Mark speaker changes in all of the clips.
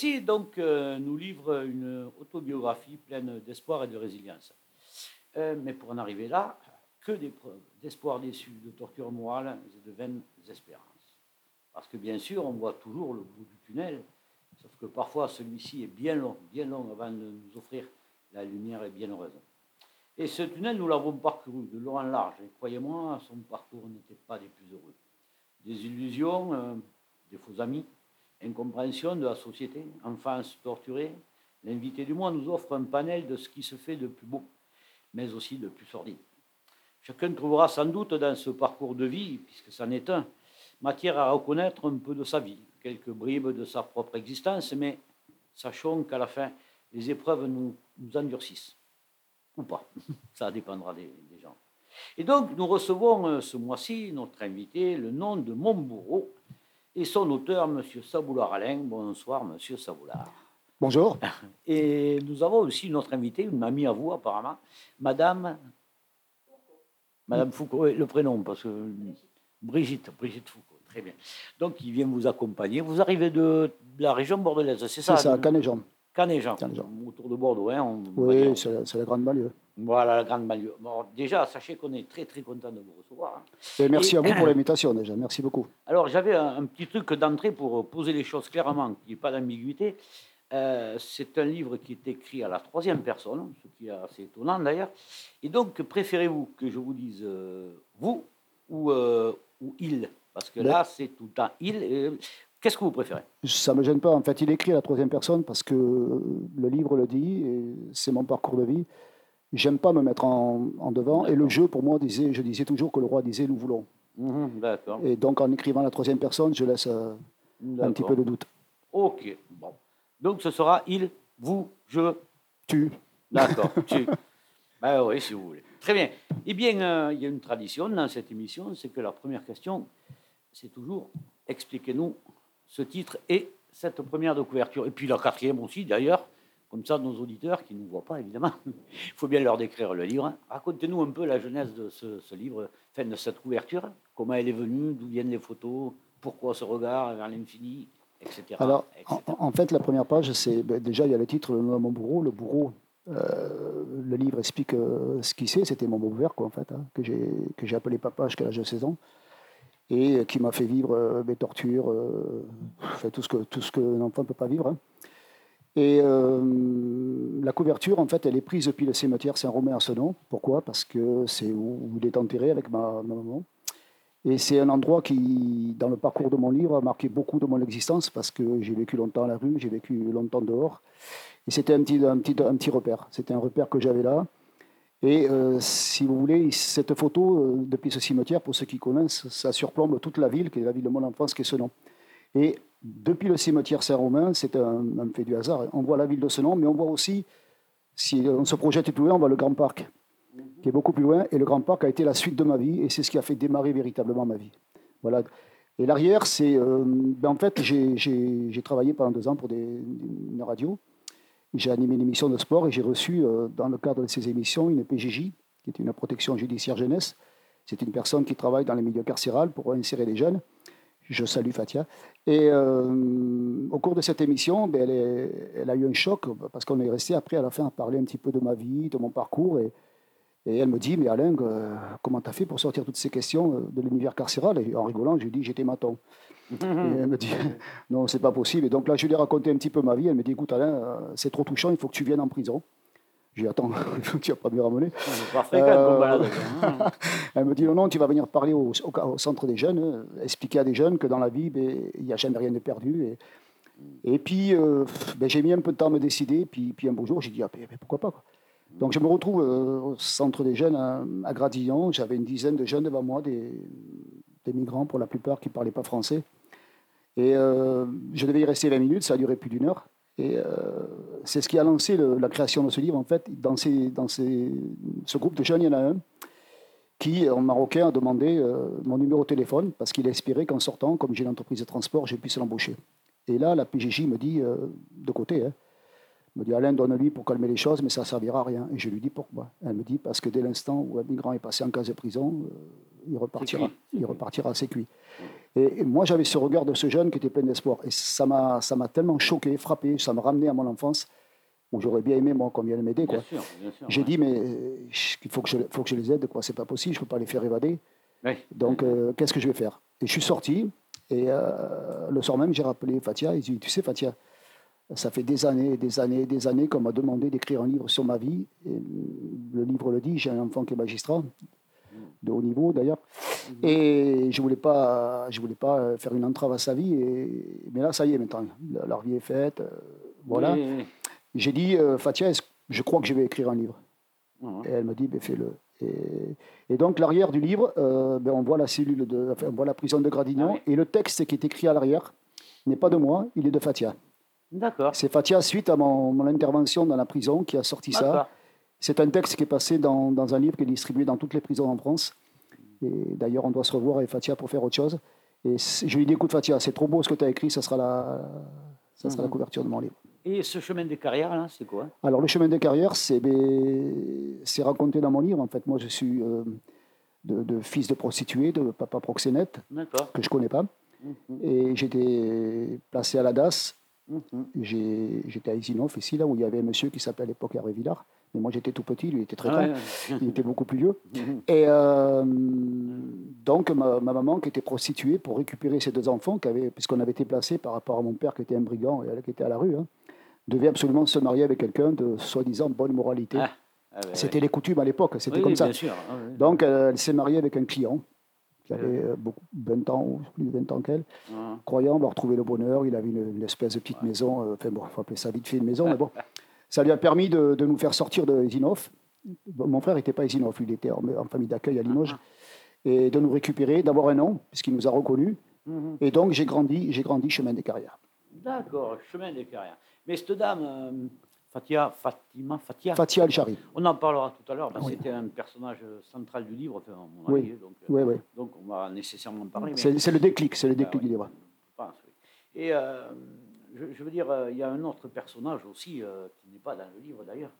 Speaker 1: Ici, donc, euh, nous livre une autobiographie pleine d'espoir et de résilience. Euh, mais pour en arriver là, que des preuves d'espoir déçu, de torture morale et de vaines espérances. Parce que bien sûr, on voit toujours le bout du tunnel, sauf que parfois celui-ci est bien long, bien long avant de nous offrir la lumière et bien heureuse. Et ce tunnel, nous l'avons parcouru de long en large. Et croyez-moi, son parcours n'était pas des plus heureux. Des illusions, euh, des faux amis, incompréhension de la société, enfance torturée. L'invité du mois nous offre un panel de ce qui se fait de plus beau, mais aussi de plus sordide. Chacun trouvera sans doute dans ce parcours de vie, puisque c'en est un, matière à reconnaître un peu de sa vie, quelques bribes de sa propre existence, mais sachons qu'à la fin, les épreuves nous, endurcissent. Ou pas. Ça dépendra des, des gens. Et donc, nous recevons euh, ce mois-ci notre invité, le nom de Montbourreau, et son auteur, M. Saboulard Alain. Bonsoir, M. Saboulard.
Speaker 2: Bonjour.
Speaker 1: Et nous avons aussi notre invité, une amie à vous apparemment, Madame. Madame Foucault, le prénom, parce que. Brigitte, Brigitte Foucault, très bien. Donc, il vient vous accompagner. Vous arrivez de, de la région bordelaise, c'est ça
Speaker 2: C'est ça, Canet-Jean.
Speaker 1: Canet-Jean, autour de Bordeaux. Hein, on-
Speaker 2: Oui, c'est la, grande banlieue.
Speaker 1: Voilà, la grande banlieue. Bon, déjà, sachez qu'on est très, très content de vous recevoir. hein.
Speaker 2: Et merci
Speaker 1: Et-
Speaker 2: à vous pour l'invitation déjà. Merci beaucoup.
Speaker 1: Alors, j'avais un, un petit truc d'entrée pour poser les choses clairement, qu'il n'y ait pas d'ambiguïté. Euh, c'est un livre qui est écrit à la troisième personne, ce qui est assez étonnant d'ailleurs. Et donc, préférez-vous que je vous dise euh, vous ou, euh, ou il? Parce que
Speaker 2: Ben-
Speaker 1: là, c'est tout le temps il. Qu'est-ce que vous préférez?
Speaker 2: Ça ne me gêne pas. En fait, il écrit à la troisième personne parce que le livre le dit et c'est mon parcours de vie. J'aime pas me mettre en, en devant. Et le jeu, pour moi, disait, je disais toujours que le roi disait nous voulons.
Speaker 1: D'accord.
Speaker 2: Et donc, en écrivant à la troisième personne, je laisse euh, un petit peu de doute.
Speaker 1: Ok, bon. Donc, ce sera il, vous, je,
Speaker 2: Tu.
Speaker 1: D'accord, tu. Ben oui, si vous voulez. Très bien. Eh bien, euh, il y a une tradition dans cette émission, c'est que la première question, c'est toujours expliquez-nous ce titre et cette première de couverture. Et puis la quatrième aussi, d'ailleurs, comme ça, nos auditeurs qui ne nous voient pas, évidemment, il faut bien leur décrire le livre. Racontez-nous un peu la genèse de ce, ce livre, de cette couverture, comment elle est venue, d'où viennent les photos, pourquoi ce regard vers l'infini, etc.
Speaker 2: Alors, en,
Speaker 1: etc.
Speaker 2: en fait, la première page, c'est ben, déjà, il y a le titre, le nom de mon bourreau. Le bourreau, euh, le livre explique euh, ce qu'il c'est. C'était mon beau-père, quoi, en fait, hein, que j'ai appelé papa jusqu'à l'âge de 16 ans. Et euh, qui m'a fait vivre euh, mes tortures, euh, tout ce que tout ce ne peut pas vivre. hein. Et la couverture, en fait, elle est prise depuis le cimetière Saint-Romain à Senon. Pourquoi? Parce que c'est où, il est enterré avec ma, ma maman. Et c'est un endroit qui, dans le parcours de mon livre, a marqué beaucoup de mon existence parce que j'ai vécu longtemps à la rue, j'ai vécu longtemps dehors. Et c'était un petit repère. C'était un repère que j'avais là. Et euh, si vous voulez, cette photo, euh, depuis ce cimetière, pour ceux qui connaissent, ça surplombe toute la ville, qui est la ville de mon enfance, qui est Senon. Et depuis le cimetière Saint-Romain, c'est un, fait du hasard. On voit la ville de Senon, mais on voit aussi, si on se projette plus loin, on voit le Grand Parc, qui est beaucoup plus loin. Et le Grand Parc a été la suite de ma vie, et c'est ce qui a fait démarrer véritablement ma vie. Voilà. Et l'arrière, c'est. euh, ben en fait, j'ai- travaillé pendant deux ans pour une radio. J'ai animé une émission de sport et j'ai reçu, euh, dans le cadre de ces émissions, une PJJ, qui est une protection judiciaire jeunesse. C'est une personne qui travaille dans les milieux carcérales pour insérer les jeunes. Je salue Fatia. Et euh, au cours de cette émission, ben, elle, a eu un choc parce qu'on est resté après à la fin à parler un petit peu de ma vie, de mon parcours. Et, elle me dit, mais Alain, euh, comment tu as fait pour sortir toutes ces questions de l'univers carcéral? Et en rigolant, je lui dis, j'étais maton. Et elle me dit, non, c'est pas possible. Et donc là, je lui ai raconté un petit peu ma vie. Elle me dit, écoute Alain, euh, c'est trop touchant, il faut que tu viennes en prison. J'ai dit, attends, tu vas pas me ramener.
Speaker 1: Fréquent
Speaker 2: Euh. Elle me dit, non, non, tu vas venir parler au, au- au centre des jeunes, euh, expliquer à des jeunes que dans la vie, ben, il n'y a jamais rien de perdu. Et, et puis, euh, ben, j'ai mis un peu de temps à me décider. Puis, puis un beau jour, j'ai dit, ah, ben, pourquoi pas quoi. Donc, je me retrouve au centre des jeunes à, à Gradillon. J'avais une dizaine de jeunes devant moi, des, des migrants pour la plupart qui ne parlaient pas français. Et euh, je devais y rester 20 minutes, ça a duré plus d'une heure. Et euh, c'est ce qui a lancé la création de ce livre. En fait, dans, ce groupe de jeunes, il y en a un qui, en marocain, a demandé euh, mon numéro de téléphone parce qu'il espérait qu'en sortant, comme j'ai une entreprise de transport, je puisse l'embaucher. Et là, la PJJ me dit, de côté, hein, me dit Alain, donne-lui pour calmer les choses, mais ça ne servira à rien. Et je lui dis pourquoi? Elle me dit parce que dès l'instant où un migrant est passé en case de prison, euh, il repartira, il repartira, c'est cuit. Et, et moi, j'avais ce regard de ce jeune qui était plein d'espoir. Et ça m'a tellement choqué, frappé, ça m'a ramené à mon enfance, où j'aurais bien aimé, moi, qu'on vienne m'aider. J'ai
Speaker 1: ouais.
Speaker 2: dit, mais euh, il faut que, je, faut que je les aide, quoi. C'est pas possible, je peux pas les faire évader.
Speaker 1: Oui.
Speaker 2: Donc, euh, qu'est-ce que je vais faire? Et je suis sorti, et le soir même, j'ai rappelé Fatia. Il dit, tu sais, Fatia, ça fait des années, des années, des années qu'on m'a demandé d'écrire un livre sur ma vie. Et le livre le dit, j'ai un enfant qui est magistrat, de haut niveau d'ailleurs. Et je voulais pas, je voulais pas faire une entrave à sa vie. Et, mais là, ça y est, maintenant, la- vie est faite. euh, voilà.
Speaker 1: Oui, oui,
Speaker 2: J'ai dit, euh, Fatia, je crois que je vais écrire un livre. Et elle me dit, ben, fais-le. Et, et donc, l'arrière du livre, euh, ben, on voit la cellule, de, enfin, on voit la prison de Gradignan,
Speaker 1: Ah
Speaker 2: et le texte qui est écrit à l'arrière n'est pas de moi, il est de Fatia.
Speaker 1: D'accord.
Speaker 2: C'est Fatia, suite à mon, mon intervention dans la prison, qui a sorti ça. C'est un texte qui est passé dans, dans un livre qui est distribué dans toutes les prisons en France. Et d'ailleurs, on doit se revoir avec Fatia pour faire autre chose. Et je lui ai dit, écoute Fatia, c'est trop beau ce que tu as écrit, ça sera la, ça sera la
Speaker 1: Mhm.
Speaker 2: couverture de mon livre.
Speaker 1: Et ce chemin des carrières, là, c'est quoi?
Speaker 2: Alors, le chemin de carrière, c'est ben, c'est raconté dans mon livre. En fait, moi, je suis euh, de, de fils de prostituée, de papa proxénète, que je connais pas.
Speaker 1: Mhm,
Speaker 2: Et j'étais placé à la DAS.
Speaker 1: Mhm.
Speaker 2: J'étais à Isinov, ici, là où il y avait un monsieur qui s'appelait à l'époque Hervé Villard. Mais moi, j'étais tout petit, lui était très
Speaker 1: Ah
Speaker 2: grand.
Speaker 1: ouais,
Speaker 2: Il était beaucoup plus vieux.
Speaker 1: Mhm.
Speaker 2: Et euh, donc, ma, ma maman, qui était prostituée, pour récupérer ses deux enfants, qui puisqu'on avait été placés par rapport à mon père, qui était un brigand et elle qui était à la rue, hein, devait absolument se marier avec quelqu'un de soi-disant bonne moralité.
Speaker 1: Ah, ah
Speaker 2: C'était
Speaker 1: ouais.
Speaker 2: les coutumes à l'époque, c'était
Speaker 1: Oui,
Speaker 2: comme
Speaker 1: oui,
Speaker 2: ça.
Speaker 1: Sûr. ah.
Speaker 2: Donc, euh, elle s'est mariée avec un client qui avait euh, beaucoup, 20 ans ou plus de 20 ans qu'elle.
Speaker 1: Ah.
Speaker 2: Croyant avoir trouvé le bonheur, il avait une, une espèce de petite maison, euh, enfin bon, il faut appeler ça vite fait une maison, mais bon. Ça lui a permis de, de nous faire sortir de Isinov. Mon frère n'était pas Isinov, il était en, en famille d'accueil à Limoges. Et de nous récupérer, d'avoir un nom, puisqu'il nous a reconnus.
Speaker 1: Mhm.
Speaker 2: Et donc, j'ai grandi, j'ai grandi chemin des carrières.
Speaker 1: D'accord, chemin des carrières. Mais cette dame, euh, Fatia, Fatima, Fatia,
Speaker 2: Fatia Al-Shari.
Speaker 1: on en parlera tout à l'heure,
Speaker 2: Oui.
Speaker 1: c'était un personnage central du livre, enfin, à mon
Speaker 2: Oui.
Speaker 1: avis, donc,
Speaker 2: Oui, oui.
Speaker 1: donc on va nécessairement en parler.
Speaker 2: C'est le déclic, c'est le déclic
Speaker 1: Ah oui.
Speaker 2: du livre.
Speaker 1: pense. Et euh, je, je veux dire, euh, il y a un autre personnage aussi, euh, qui n'est pas dans le livre d'ailleurs,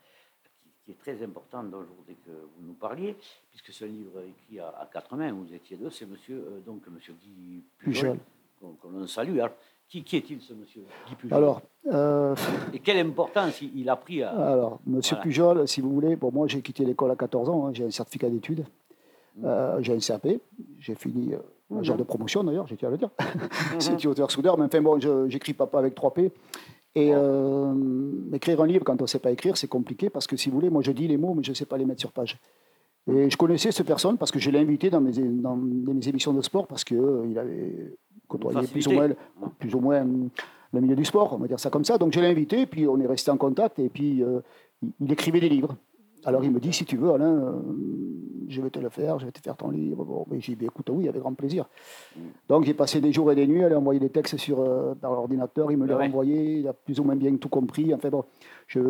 Speaker 1: qui, qui est très important dont je voudrais que vous nous parliez, puisque c'est un livre écrit à, à quatre mains, vous étiez deux, c'est monsieur, donc monsieur Guy Pujol, qu'on qu'on salue. Alors, qui, qui est-il ce monsieur Guy Pujol
Speaker 2: Alors, euh,
Speaker 1: Et quelle importance il, a pris à...
Speaker 2: Alors, Monsieur
Speaker 1: Voilà.
Speaker 2: Pujol, si vous voulez, bon, moi j'ai quitté l'école à 14 ans, hein, j'ai un certificat d'études, Euh, j'ai un CAP, j'ai fini euh, major de promotion d'ailleurs, j'ai tiens à le dire, c'est tuteur soudeur, mais enfin bon, j'écris papa avec 3 P. Et euh, écrire un livre quand on ne sait pas écrire, c'est compliqué parce que si vous voulez, moi je dis les mots, mais je ne sais pas les mettre sur page. Et je connaissais cette personne parce que je l'ai invité dans mes, dans mes émissions de sport parce qu'il avait côtoyé plus ou, moins, plus ou moins le milieu du sport, on va dire ça comme ça. Donc je l'ai invité, puis on est resté en contact et puis euh, il, écrivait des livres. Alors il me dit, si tu veux, Alain, euh, je vais te le faire, je vais te faire ton livre. Bon, mais j'ai dit, écoute, oui, avec grand plaisir. Donc j'ai passé des jours et des nuits à lui envoyer des textes sur, euh, par l'ordinateur, il me les
Speaker 1: Ouais.
Speaker 2: a envoyés, il a plus ou moins bien tout compris. Enfin bon, je,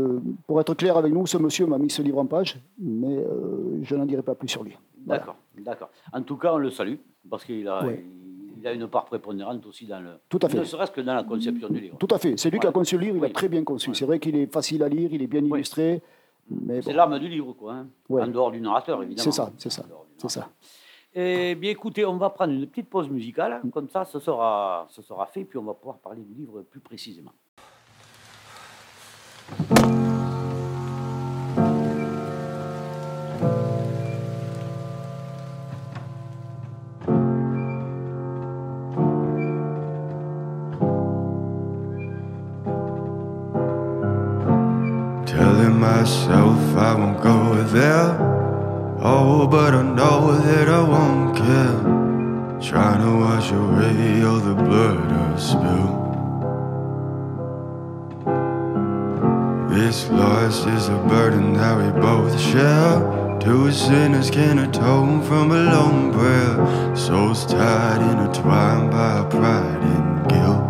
Speaker 2: pour être clair avec nous, ce monsieur m'a mis ce livre en page, mais euh, je n'en dirai pas plus sur lui. Voilà.
Speaker 1: D'accord, d'accord. En tout cas, on le salue, parce qu'il a. il a une part prépondérante aussi dans le...
Speaker 2: Tout à fait.
Speaker 1: Ne serait-ce que dans la conception du livre.
Speaker 2: Tout à fait. C'est lui qui a conçu le livre, il
Speaker 1: Oui.
Speaker 2: a très bien conçu.
Speaker 1: Oui.
Speaker 2: C'est vrai qu'il est facile à lire, il est bien illustré.
Speaker 1: C'est l'âme du livre, quoi. hein.
Speaker 2: Ouais.
Speaker 1: En dehors du narrateur, évidemment.
Speaker 2: C'est ça, c'est ça, c'est ça.
Speaker 1: Eh bien, écoutez, on va prendre une petite pause musicale.
Speaker 2: Mm.
Speaker 1: Comme ça, ce sera, ce sera fait, puis on va pouvoir parler du livre plus précisément.
Speaker 3: Myself I won't go there. Oh, but I know that I won't care. Trying to wash away all the blood I've spilled. This loss is a burden that we both share. Two sinners can atone from a lone prayer. Souls tied, intertwined by pride and guilt.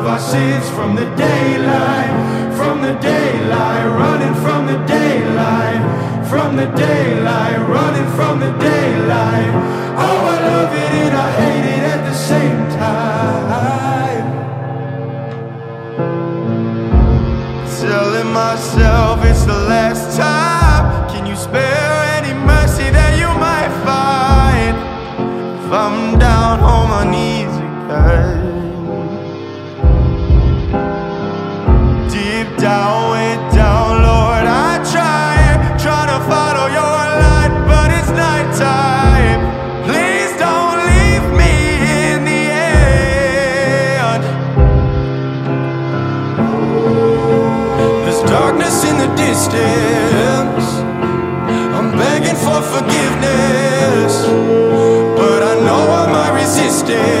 Speaker 3: sins from the daylight, from the daylight, running from the daylight, from the daylight, running from the daylight. Oh, I love it and I hate it at the same time. Telling myself it's the last time. Can you spare day.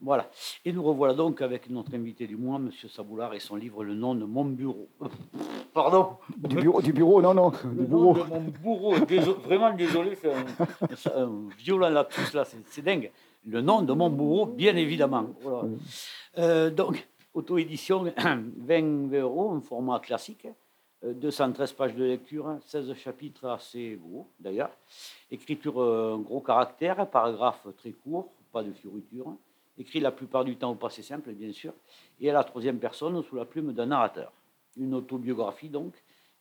Speaker 1: Voilà. Et nous revoilà donc avec notre invité du mois, M. Saboulard, et son livre Le nom de mon bureau. Pardon
Speaker 2: Du bureau, du bureau non, non,
Speaker 1: Le
Speaker 2: du
Speaker 1: nom
Speaker 2: bureau.
Speaker 1: de mon bourreau. Déso- vraiment désolé, c'est un, un violent lapsus là, c'est dingue. Le nom de mon bourreau, bien évidemment. Voilà. Euh, donc, auto-édition, 20 euros, un format classique, euh, 213 pages de lecture, 16 chapitres assez gros d'ailleurs, écriture euh, gros caractère, paragraphe très court, pas de fioriture, écrit la plupart du temps au passé simple, bien sûr, et à la troisième personne sous la plume d'un narrateur. Une autobiographie donc,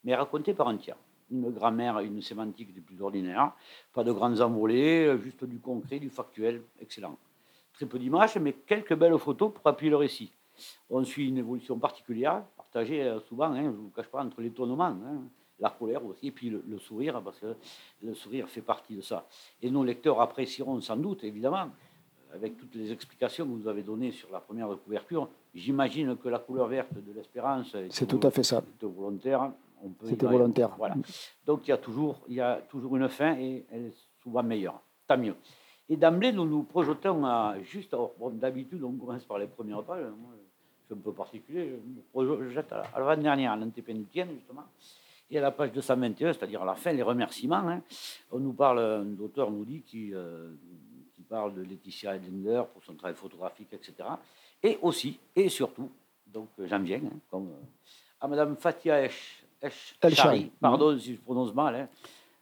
Speaker 1: mais racontée par un tiers. Une grammaire, une sémantique des plus ordinaires, pas de grandes envolées, euh, juste du concret, du factuel, excellent. Très peu d'images, mais quelques belles photos pour appuyer le récit. On suit une évolution particulière, partagée euh, souvent, hein, je ne vous cache pas, entre l'étonnement, hein, la colère aussi, et puis le, le sourire, parce que le sourire fait partie de ça. Et nos lecteurs apprécieront sans doute, évidemment, avec toutes les explications que vous avez données sur la première couverture, j'imagine que la couleur verte de l'espérance
Speaker 2: C'est tout à fait ça.
Speaker 1: volontaire.
Speaker 2: C'était volontaire.
Speaker 1: Voilà. Donc il y, a toujours, il y a toujours une fin et elle est souvent meilleure. Tant mieux. Et d'emblée, nous nous projetons à juste. alors, bon, D'habitude, on commence par les premières pages. Moi, je suis un peu particulier. Je me projette à la- à l'avant-dernière, à l'antépénitienne, justement. Et à la page 221, c'est-à-dire à la fin, les remerciements. hein, on nous parle, un auteur nous dit qui, euh, qui parle de Laetitia Edlinger pour son travail photographique, etc. Et aussi, et surtout, donc euh, j'en viens, hein, comme euh, à Madame Fatia Esh, pardon si je prononce mal, hein,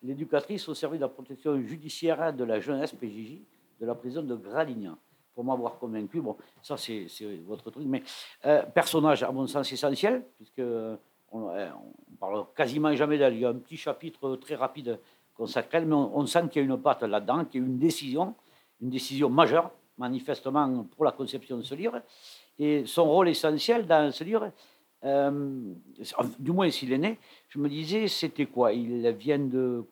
Speaker 1: l'éducatrice au service de la protection judiciaire de la jeunesse PJJ de la prison de Gradignan. Pour m'avoir convaincu, bon, ça c'est votre truc, mais euh, personnage à mon sens essentiel, puisque on, on parle quasiment jamais d'elle. Il y a un petit chapitre très rapide consacré mais on, on sent qu'il y a une patte là-dedans, qu'il y a une décision, une décision majeure, manifestement pour la conception de ce livre, et son rôle essentiel dans ce livre, euh, du moins s'il est né, je me disais, c'était quoi? Il vient de,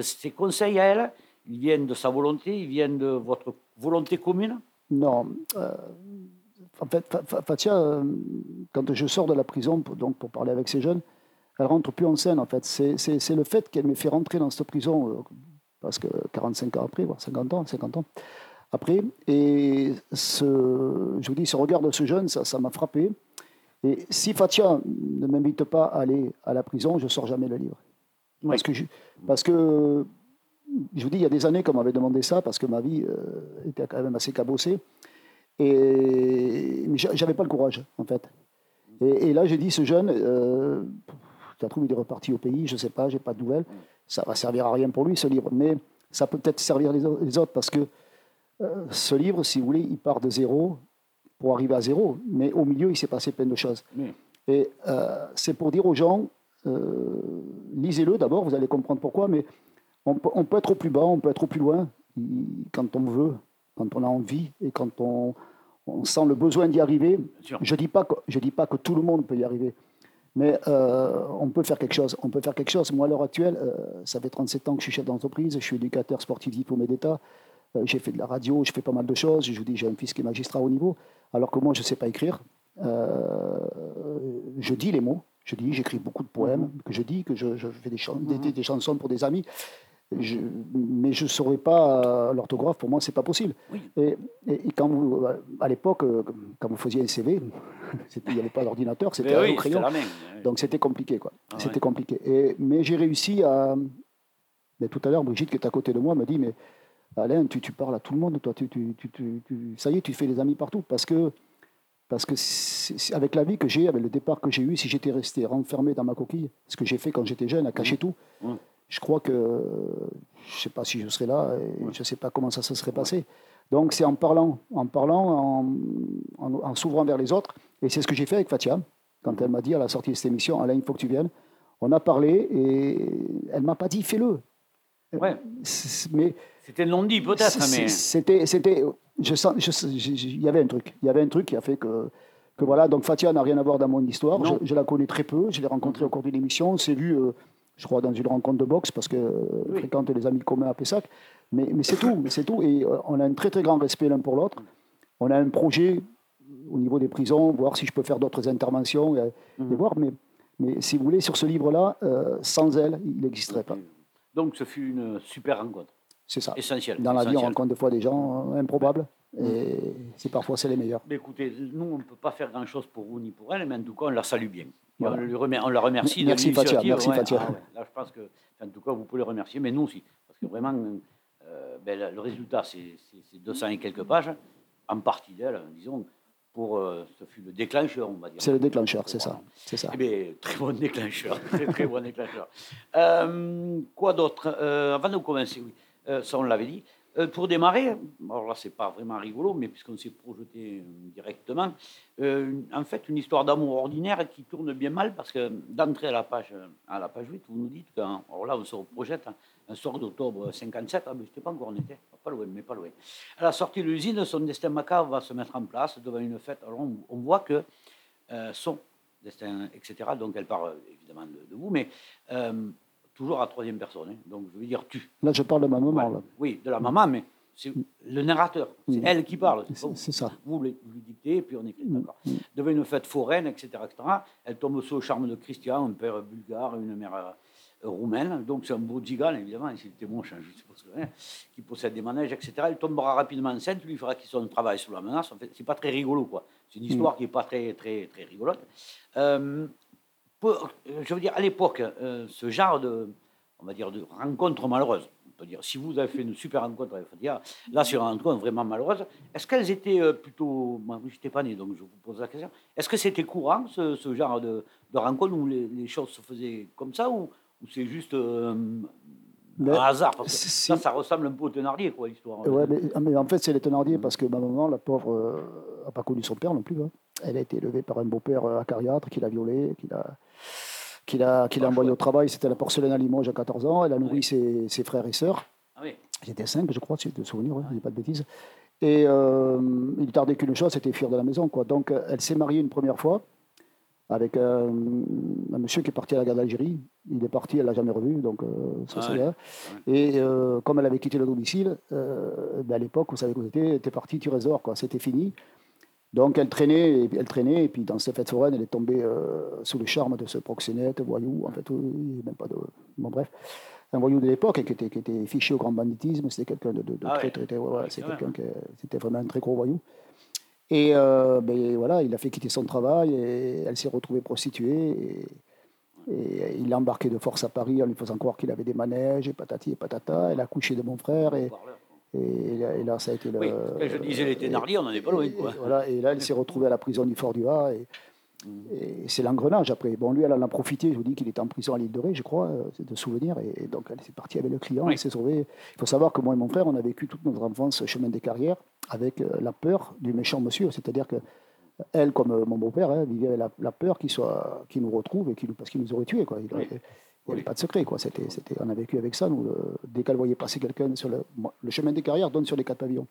Speaker 1: ses conseils à elle, ils viennent de sa volonté, ils viennent de votre volonté commune?
Speaker 2: Non. euh, en fait, Fa- Fa- Fatia, euh, quand je sors de la prison, pour, donc pour parler avec ces jeunes, elle rentre plus en scène, en fait. C'est le fait qu'elle m'ait fait rentrer dans cette prison, parce que 45 ans après, 50 ans, 50 ans après. Et ce, je vous dis, ce regard de ce jeune, ça m'a frappé. Et si Fatia ne m'invite pas à aller à la prison, je ne sors jamais le livre. Parce, que je, parce que, je vous dis, il y a des années qu'on m'avait demandé ça, parce que ma vie euh, était quand même assez cabossée. Et j'avais pas le courage, en fait. Et, là, j'ai dit, ce jeune, euh, ça trouve, il est reparti au pays, je ne sais pas, j'ai pas de nouvelles. Ça va servir à rien pour lui, ce livre. Mais ça peut peut-être servir les, autres, parce que euh, ce livre, si vous voulez, il part de zéro pour arriver à zéro. Mais au milieu, il s'est passé plein de choses. Et euh, c'est pour dire aux gens, euh, lisez-le d'abord, vous allez comprendre pourquoi, mais on peut, être au plus bas, on peut être au plus loin, quand on veut, quand on a envie et quand on, sent le besoin d'y arriver. Je ne dis, pas que, je dis pas que tout le monde peut y arriver, mais euh, on peut faire quelque chose. On peut faire quelque chose. Moi, à l'heure actuelle, ça fait 37 ans que je suis chef d'entreprise, je suis éducateur sportif diplômé d'État. Euh, j'ai fait de la radio, je fais pas mal de choses. Je vous dis, j'ai un fils qui est magistrat au niveau, alors que moi, je ne sais pas écrire. Euh, je dis les mots, je dis, j'écris beaucoup de poèmes, que je dis, que je, fais des, des, chansons pour des amis. Mais je ne saurais pas euh, l'orthographe, pour moi, c'est pas possible. Et, quand vous, à l'époque, quand vous faisiez un CV, il n'y avait pas d'ordinateur, c'était un crayon. Donc c'était compliqué, quoi. Ah c'était compliqué. Et, mais j'ai réussi à. Mais tout à l'heure, Brigitte, qui est à côté de moi, me dit Mais Alain, tu, tu, parles à tout le monde, toi, tu, tu, ça y est, tu fais des amis partout. Parce que, parce que avec la vie que j'ai, avec le départ que j'ai eu, si j'étais resté renfermé dans ma coquille, ce que j'ai fait quand j'étais jeune, à cacher mmh. tout, mmh. Je crois que je ne sais pas si je serais là et je ne sais pas comment ça se serait passé. Donc c'est en parlant, en parlant, en, en, s'ouvrant vers les autres. Et c'est ce que j'ai fait avec Fatia, quand elle m'a dit à la sortie de cette émission, Alain, il faut que tu viennes. On a parlé et elle ne m'a pas dit fais-le.
Speaker 1: Ouais. Mais c'était non-dit peut-être, mais.
Speaker 2: C'était, c'était, je sens, il y avait un truc, il y avait un truc qui a fait que, que voilà. Donc Fatia n'a rien à voir dans mon histoire. Je, la connais très peu. Je l'ai rencontrée au cours d'une émission. On s'est vu, euh, je crois, dans une rencontre de boxe parce que euh, fréquente les amis communs à Pessac. Mais, mais c'est tout, mais c'est tout. Et euh, on a un très très grand respect l'un pour l'autre. On a un projet au niveau des prisons, voir si je peux faire d'autres interventions et, mhm. voir. Mais, mais si vous voulez, sur ce livre-là, sans elle, il n'existerait pas.
Speaker 1: Donc ce fut une super rencontre.
Speaker 2: C'est ça.
Speaker 1: Essentiel.
Speaker 2: Dans la vie, on rencontre des fois des gens improbables. Et c'est parfois c'est les meilleurs.
Speaker 1: Mais écoutez, nous, on ne peut pas faire grand-chose pour vous ni pour elle, mais en tout cas, on la salue bien. On, la remercie.
Speaker 2: Merci Fatia. Merci
Speaker 1: ah là, je pense que, en tout cas, vous pouvez le remercier, mais nous aussi. Parce que vraiment, euh, ben, le résultat, c'est 200 et quelques pages, en partie d'elle, disons, pour, euh, ce fut le déclencheur, on va dire.
Speaker 2: C'est le déclencheur, c'est ça. C'est ça.
Speaker 1: Eh bien, très bon déclencheur. très, très bon déclencheur. Euh, quoi d'autre? Avant de commencer, oui. Ça on l'avait dit. Euh, pour démarrer, alors là c'est pas vraiment rigolo, mais puisqu'on s'est projeté euh, directement, en fait une histoire d'amour ordinaire qui tourne bien mal parce que d'entrée à la page à la page 8, vous nous dites que, alors là on se projette un soir d'octobre 57, ah, mais je pas encore on était, pas loin, mais pas loin. À la sortie de l'usine, son destin macabre va se mettre en place devant une fête. Alors on, voit que son destin, etc. Donc elle parle évidemment de, vous, mais toujours à troisième personne. Hein. Donc, je veux dire tu.
Speaker 2: Là, je parle de ma maman.
Speaker 1: Oui, de la maman, mais c'est le narrateur. C'est mm. elle qui parle.
Speaker 2: C'est ça.
Speaker 1: Vous lui, dictez, et puis on écrit. Mm. D'accord. Mm. Devant une fête foraine, etc., etc., elle tombe sous le charme de Christian, un père bulgare, une mère euh, roumaine. Donc, c'est un beau gigal, évidemment, s'il était bon, je suppose, hein, qui possède des manèges, etc. Elle tombera rapidement enceinte, lui fera qu'il son travail sous la menace. En fait, c'est pas très rigolo, quoi. C'est une histoire qui n'est pas très, très, très rigolote. Euh, je veux dire, à l'époque, euh, ce genre de, on va dire, de rencontre malheureuse, on peut dire, si vous avez fait une super rencontre avec Fatia, là, c'est une rencontre vraiment malheureuse, est-ce qu'elles étaient euh, plutôt. Moi, je n'étais pas né, donc je vous pose la question. Est-ce que c'était courant, ce, genre de, rencontre, où les, choses se faisaient comme ça, ou, c'est juste. Euh, un hasard, parce que ça, ça ressemble un peu au Thénardier, quoi, l'histoire.
Speaker 2: Ouais, mais, en fait, c'est les Thénardier parce que ma maman, la pauvre, n'a pas connu son père non plus. Hein. Elle a été élevée par un beau-père acariâtre qui l'a violée, qui l'a qu'il a, qu'il a envoyé au travail. C'était la porcelaine à Limoges à 14 ans. Elle a nourri ses, ses, frères et sœurs. Ah oui. Étaient cinq, je crois, de souvenir, ne dis pas de bêtises. Et euh, il tardait qu'une chose, c'était fuir de la maison. Quoi. Donc elle s'est mariée une première fois avec un, monsieur qui est parti à la guerre d'Algérie. Il est parti, elle l'a jamais revu, donc euh, ça ah Et euh, comme elle avait quitté le domicile, ben à l'époque, vous savez que c'était, était parti, tu résors, quoi. C'était fini. Donc elle traînait, et, elle traînait, et puis dans cette fête foraine, elle est tombée euh, sous le charme de ce proxénète, voyou, en fait, même pas de. Bon, bref, un voyou de l'époque qui était, qui était fiché au grand banditisme, c'était quelqu'un de, de, de
Speaker 1: Ah
Speaker 2: très,
Speaker 1: ouais.
Speaker 2: très, très, ouais, c'est quelqu'un qui c'était vraiment un très gros voyou. Et euh, ben, voilà, il a fait quitter son travail, et elle s'est retrouvée prostituée, et, et il l'a embarqué de force à Paris en lui faisant croire qu'il avait des manèges, et patati et patata. Elle a couché de mon frère, et. Et, là, et là, ça a été le.
Speaker 1: Oui, quand je disais les Thénardier, on n'en est pas loin.
Speaker 2: Et,
Speaker 1: Quoi.
Speaker 2: et voilà, et là, elle s'est retrouvée à la prison du Fort du Ha. Et, et c'est l'engrenage après. Bon, lui, elle en a profité. Je vous dis qu'il était en prison à l'île de Ré, je crois, euh, de souvenir. Et, donc, elle s'est partie avec le client,
Speaker 1: Oui.
Speaker 2: elle s'est sauvée. Il faut savoir que moi et mon frère, on a vécu toute notre enfance chemin des carrières avec euh, la peur du méchant monsieur. C'est-à-dire que elle, comme euh, mon beau-père, hein, vivait avec la, la peur qu'il soit, qu'il nous retrouve et qu'il parce qu'il nous aurait tués. Quoi. Il
Speaker 1: Oui.
Speaker 2: N'y avait pas de secret. Quoi. C'était, c'était, on a vécu avec ça. Nous, euh, dès qu'elle voyait passer quelqu'un sur le, le chemin des carrières donne sur les quatre pavillons.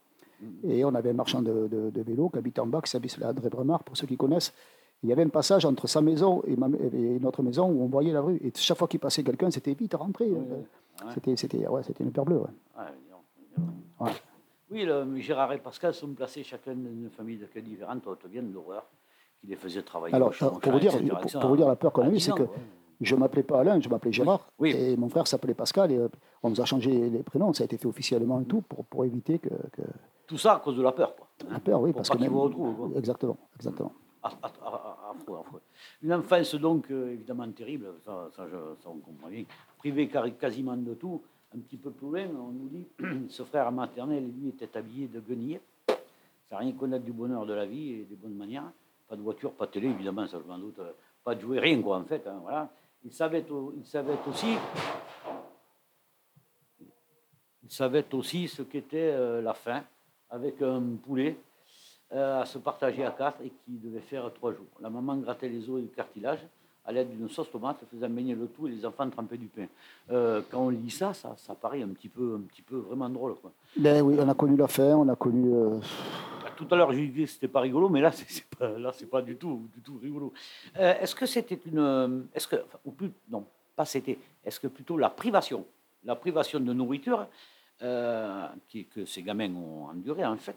Speaker 2: Et on avait un marchand de, de, de vélo qui habite en bas, qui s'appelle André Bremard, pour ceux qui connaissent. Il y avait un passage entre sa maison et, ma- et notre maison où on voyait la rue. Et chaque fois qu'il passait quelqu'un, c'était vite rentré.
Speaker 1: oui. Ouais.
Speaker 2: C'était, c'était, ouais, c'était une paire bleue. ouais.
Speaker 1: Ouais. Oui, le, Gérard et Pascal sont placés chacun dans une famille de cas différente, haute vienne l'horreur, qui les faisait travailler.
Speaker 2: Alors, pour vous dire, pour, pour vous dire la peur qu'on a
Speaker 1: À
Speaker 2: eue,
Speaker 1: 10
Speaker 2: c'est que. Je ne m'appelais pas Alain, je m'appelais Gérard.
Speaker 1: Oui.
Speaker 2: Et mon frère s'appelait Pascal. Et euh, on nous a changé les prénoms. Ça a été fait officiellement et tout pour, pour éviter que, que
Speaker 1: Tout ça à cause de la peur. Quoi.
Speaker 2: la peur, oui.
Speaker 1: Pour
Speaker 2: parce
Speaker 1: pas
Speaker 2: que
Speaker 1: qu'ils
Speaker 2: même-
Speaker 1: vous retrouvent, quoi.
Speaker 2: Exactement, exactement.
Speaker 1: Ah, ah, ah, affreux, affreux. Une enfance donc euh, évidemment terrible, ça, ça, je- ça, on comprend bien, privé car- quasiment de tout. Un petit peu plus loin, on nous dit ce frère maternel, lui, était habillé de guenilles, sans rien connaître du bonheur de la vie et des bonnes manières. Pas de voiture, pas de télé, évidemment, ça je m'en doute, euh, pas de jouer, rien quoi en fait. hein, voilà. Il savait, aussi ce qu'était euh, la faim, avec un poulet euh, à se partager à quatre et qui devait faire trois jours. La maman grattait les os et le cartilage à l'aide d'une sauce tomate, faisant baigner le tout et les enfants trempaient du pain. Euh, quand on lit ça, ça, ça paraît un petit peu, vraiment drôle.
Speaker 2: Ben oui, on a connu la faim, on a connu.
Speaker 1: Tout à l'heure, j'ai dit que c'était pas rigolo, mais là, c'est pas, pas du tout, du tout rigolo. Euh, est-ce que c'était une, euh, est-ce que, ou plus, non, pas c'était, est-ce que plutôt la privation, la privation de nourriture euh, que ces gamins ont enduré en fait,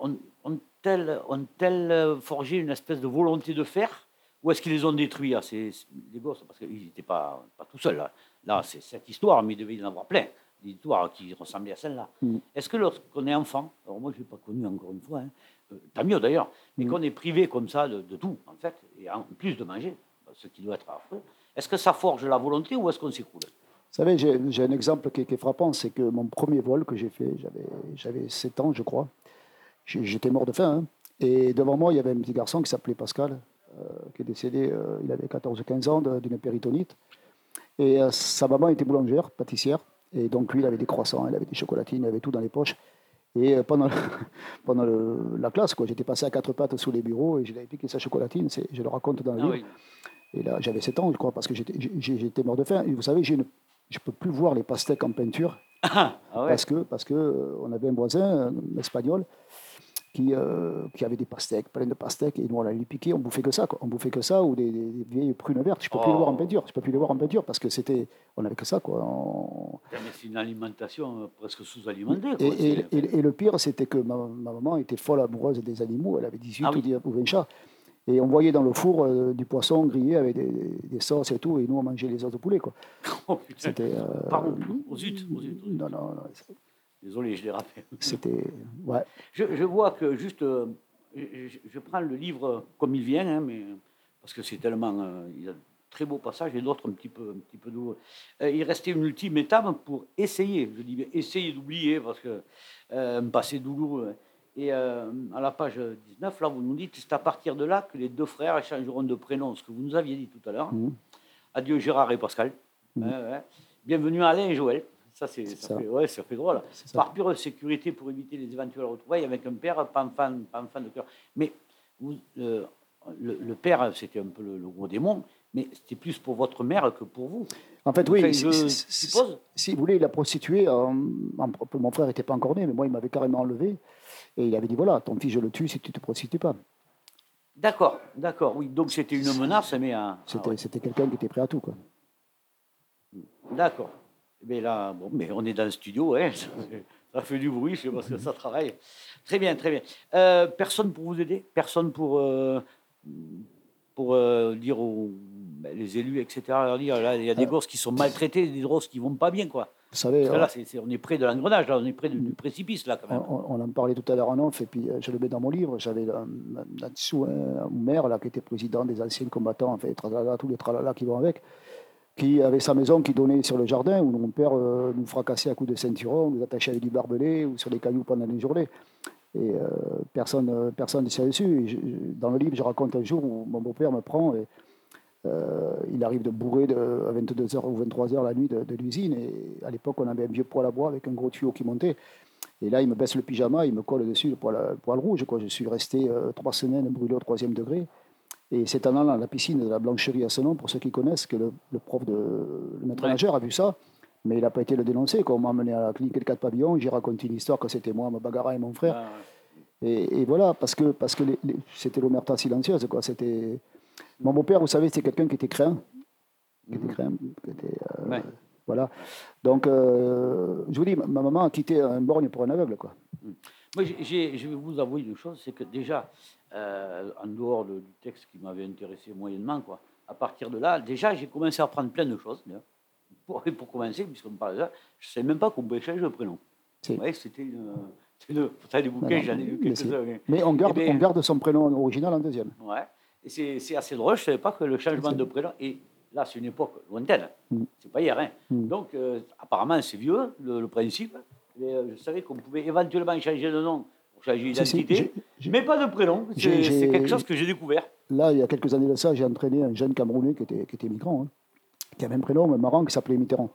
Speaker 1: ont- ont-elles, ont-elles forgé une espèce de volonté de faire, ou est-ce qu'ils les ont détruits à ces, les gosses, parce qu'ils n'étaient pas, pas tout seuls là. Là, c'est cette histoire, mais il devait y en avoir plein qui ressemblaient à celle-là.
Speaker 2: Mm.
Speaker 1: Est-ce que lorsqu'on est enfant, alors moi je ne l'ai pas connu encore une fois, hein, euh, tant mieux d'ailleurs, mais
Speaker 2: Mm.
Speaker 1: qu'on est privé comme ça de, de tout, en fait, et en plus de manger, ce qui doit être affreux, est-ce que ça forge la volonté ou est-ce qu'on s'écroule?
Speaker 2: Vous savez, j'ai un exemple qui est, qui est frappant, c'est que mon premier vol que j'ai fait, j'avais- j'avais 7 ans, je crois. J'étais mort de faim. hein. Et devant moi, il y avait un petit garçon qui s'appelait Pascal, euh, qui est décédé, euh, il avait 14-15 ans de- d'une péritonite. Et sa maman était boulangère, pâtissière. Et donc lui, il avait des croissants, il avait des chocolatines, il avait tout dans les poches. Et euh, pendant, pendant le- la classe, j'étais passé à quatre pattes sous les bureaux et je l'avais piqué sa chocolatine. Je le raconte dans le
Speaker 1: Ah
Speaker 2: livre.
Speaker 1: oui.
Speaker 2: Et là, j'avais 7 ans, je crois, parce que j'étais mort de faim. Et vous savez, une- je ne peux plus voir les pastèques en peinture
Speaker 1: Ah, ah ouais.
Speaker 2: parce que parce que euh, on avait un voisin, un espagnol, qui, euh, qui avait des pastèques, plein de pastèques, et nous, on allait les piquer, on bouffait que ça, quoi. On bouffait que ça, ou des, vieilles prunes vertes. Je ne peux plus
Speaker 1: Oh.
Speaker 2: les voir en peinture. Je peux plus les voir en peinture parce que c'était, on avait que ça, quoi. On-
Speaker 1: c'est une alimentation euh, presque sous-alimentée.
Speaker 2: Et,
Speaker 1: quoi,
Speaker 2: et-
Speaker 1: c'est-
Speaker 2: et- et le pire, c'était que ma, ma maman était folle amoureuse des animaux. Elle avait 18
Speaker 1: Ah oui.
Speaker 2: ou 10 ou 20 chats. Et on voyait dans le four euh, du poisson grillé avec des, des sauces et tout, et nous, on mangeait les os de poulet, quoi.
Speaker 1: Oh.
Speaker 2: C'était. euh,
Speaker 1: Pardon, au zut, au zut, au zut.
Speaker 2: Non, non, non,
Speaker 1: Désolé, je l'ai rappelé.
Speaker 2: c'était. Ouais.
Speaker 1: Je, je vois que juste, euh, je, prends le livre comme il vient, hein, mais, parce que c'est tellement, euh, il y a de très beaux passages et d'autres un petit peu, un petit peu douloureux. Euh, il restait une ultime étape pour essayer, je dis bien essayer d'oublier, parce que un passé douloureux. Et euh, à la page 19, là, vous nous dites, c'est à partir de là que les deux frères échangeront de prénoms, ce que vous nous aviez dit tout à l'heure.
Speaker 2: Mhm.
Speaker 1: Adieu Gérard et Pascal. Ouais. Bienvenue à Alain et Joël. Ça, c'est, ça,
Speaker 2: ça.
Speaker 1: Fait, ouais, ça fait drôle. Par pure sécurité pour éviter les éventuelles retrouvailles avec un père, pas enfant, pas de cœur. Mais vous, euh, le, le père, c'était un peu le, le gros démon, mais c'était plus pour votre mère que pour vous.
Speaker 2: En fait, oui.
Speaker 1: Enfin, je suppose.
Speaker 2: Si vous voulez, il a prostitué. en- en- mon frère n'était pas encore né, mais moi, il m'avait carrément enlevé. Et il avait dit voilà, ton fils, je le tue si tu ne te prostitues pas.
Speaker 1: D'accord, d'accord, oui. Donc c'était une menace, mais un.
Speaker 2: C'était
Speaker 1: ah ouais.
Speaker 2: c'était quelqu'un qui était prêt à tout. Quoi.
Speaker 1: D'accord. Mais là, bon, mais on est dans le studio, hein, ça, fait du bruit, je sais pas ce que ça travaille. Très bien, très bien. Euh, personne pour vous aider? Personne pour, euh, pour euh, dire aux ben, les élus, etc. Leur dire, là, il y a des gosses qui sont maltraités, des gosses qui vont pas bien, quoi.
Speaker 2: Vous savez,
Speaker 1: Parce que là, c'est- c'est- on est près de l'engrenage, là, on est près du, du précipice, là, quand même.
Speaker 2: On, on en parlait tout à l'heure en off, et puis je le mets dans mon livre. J'avais un, un- là-dessous un, un maire là, qui était président des anciens combattants, enfin, tralala, tous les tralala qui vont avec, qui avait sa maison qui donnait sur le jardin, où mon père euh, nous fracassait à coups de ceinturon, nous attachait avec du barbelé ou sur des cailloux pendant les journées. Et euh, personne euh, personne ne s'est dessus. Dans le livre, je raconte un jour où mon beau-père me prend et euh, il arrive de bourrer à 22h ou 23h la nuit de, l'usine. Et à l'époque, on avait un vieux poêle à bois avec un gros tuyau qui montait. Et là, il me baisse le pyjama, il me colle dessus le poil, le rouge. Quoi. Je suis resté trois semaines brûlé au troisième degré. Et c'est en allant à la piscine de la Blancherie à Senon, pour ceux qui connaissent, que le, le prof de le maître
Speaker 1: Ouais.
Speaker 2: nageur a vu ça. Mais il n'a pas été le dénoncer. Quand on m'a amené à la clinique des quatre pavillons, j'ai raconté une histoire que c'était moi, ma bagarre et mon frère.
Speaker 1: Ah,
Speaker 2: Et, et voilà, parce que, parce que les- les- c'était l'omerta silencieuse. Quoi. C'était... Mon beau-père, vous savez, c'était quelqu'un qui était craint. Qui était craint. qui était, euh,
Speaker 1: Ouais.
Speaker 2: Voilà. Donc, euh, je vous dis, ma ma maman a quitté un borgne pour un aveugle. Quoi.
Speaker 1: Moi, je vais vous avouer une chose, c'est que déjà, euh, en dehors de- du texte qui m'avait intéressé moyennement, quoi, à partir de là, déjà, j'ai commencé à apprendre plein de choses. Pour, et pour commencer, puisqu'on me parle de ça, je ne savais même pas qu'on pouvait changer le prénom. Voyez, c'était une... bouquins,
Speaker 2: Non, non,
Speaker 1: j'en ai lu quelques-uns. mais-
Speaker 2: Mais on garde,
Speaker 1: Eh
Speaker 2: on garde son prénom original en deuxième.
Speaker 1: Ouais. Et c'est c'est assez drôle, je ne savais pas que le changement de prénom, et là, c'est une époque lointaine,
Speaker 2: Mm.
Speaker 1: c'est pas hier. Hein.
Speaker 2: Mm.
Speaker 1: Donc, euh, apparemment, c'est vieux, le, le principe. Mais euh, je savais qu'on pouvait éventuellement changer de nom pour changer d'identité, mais pas de prénom. C'est quelque chose que j'ai découvert.
Speaker 2: Là, il y a quelques années de ça, j'ai entraîné un jeune Camerounais qui était, qui était migrant, hein, qui avait un prénom mais marrant qui s'appelait Mitterrand.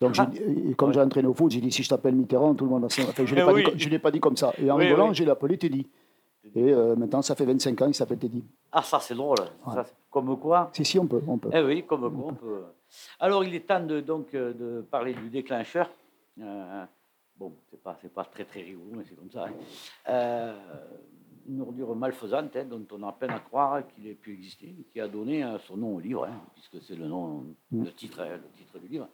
Speaker 2: Donc,
Speaker 1: Ah.
Speaker 2: et comme j'ai entraîné au foot, j'ai dit si je t'appelle Mitterrand, tout le monde a Enfin, je ne l'ai pas,
Speaker 1: oui.
Speaker 2: dit pas comme ça. Et en
Speaker 1: Oui,
Speaker 2: rigolant,
Speaker 1: oui.
Speaker 2: j'ai appelé Teddy. Et euh, maintenant, ça fait 25 ans, il s'appelle Teddy.
Speaker 1: Ah, ça, c'est drôle. Ça, comme quoi?
Speaker 2: Si, si, on peut. On peut.
Speaker 1: Eh oui, comme quoi, on peut. Alors, il est temps de, donc, euh, de parler du déclencheur. Euh, bon, c'est pas, c'est pas très, très rigolo, mais c'est comme ça. hein. Euh, une ordure malfaisante hein, dont on a peine à croire qu'il ait pu exister, qui a donné euh, son nom au livre, hein, puisque c'est le nom, le titre, hein, le titre du livre.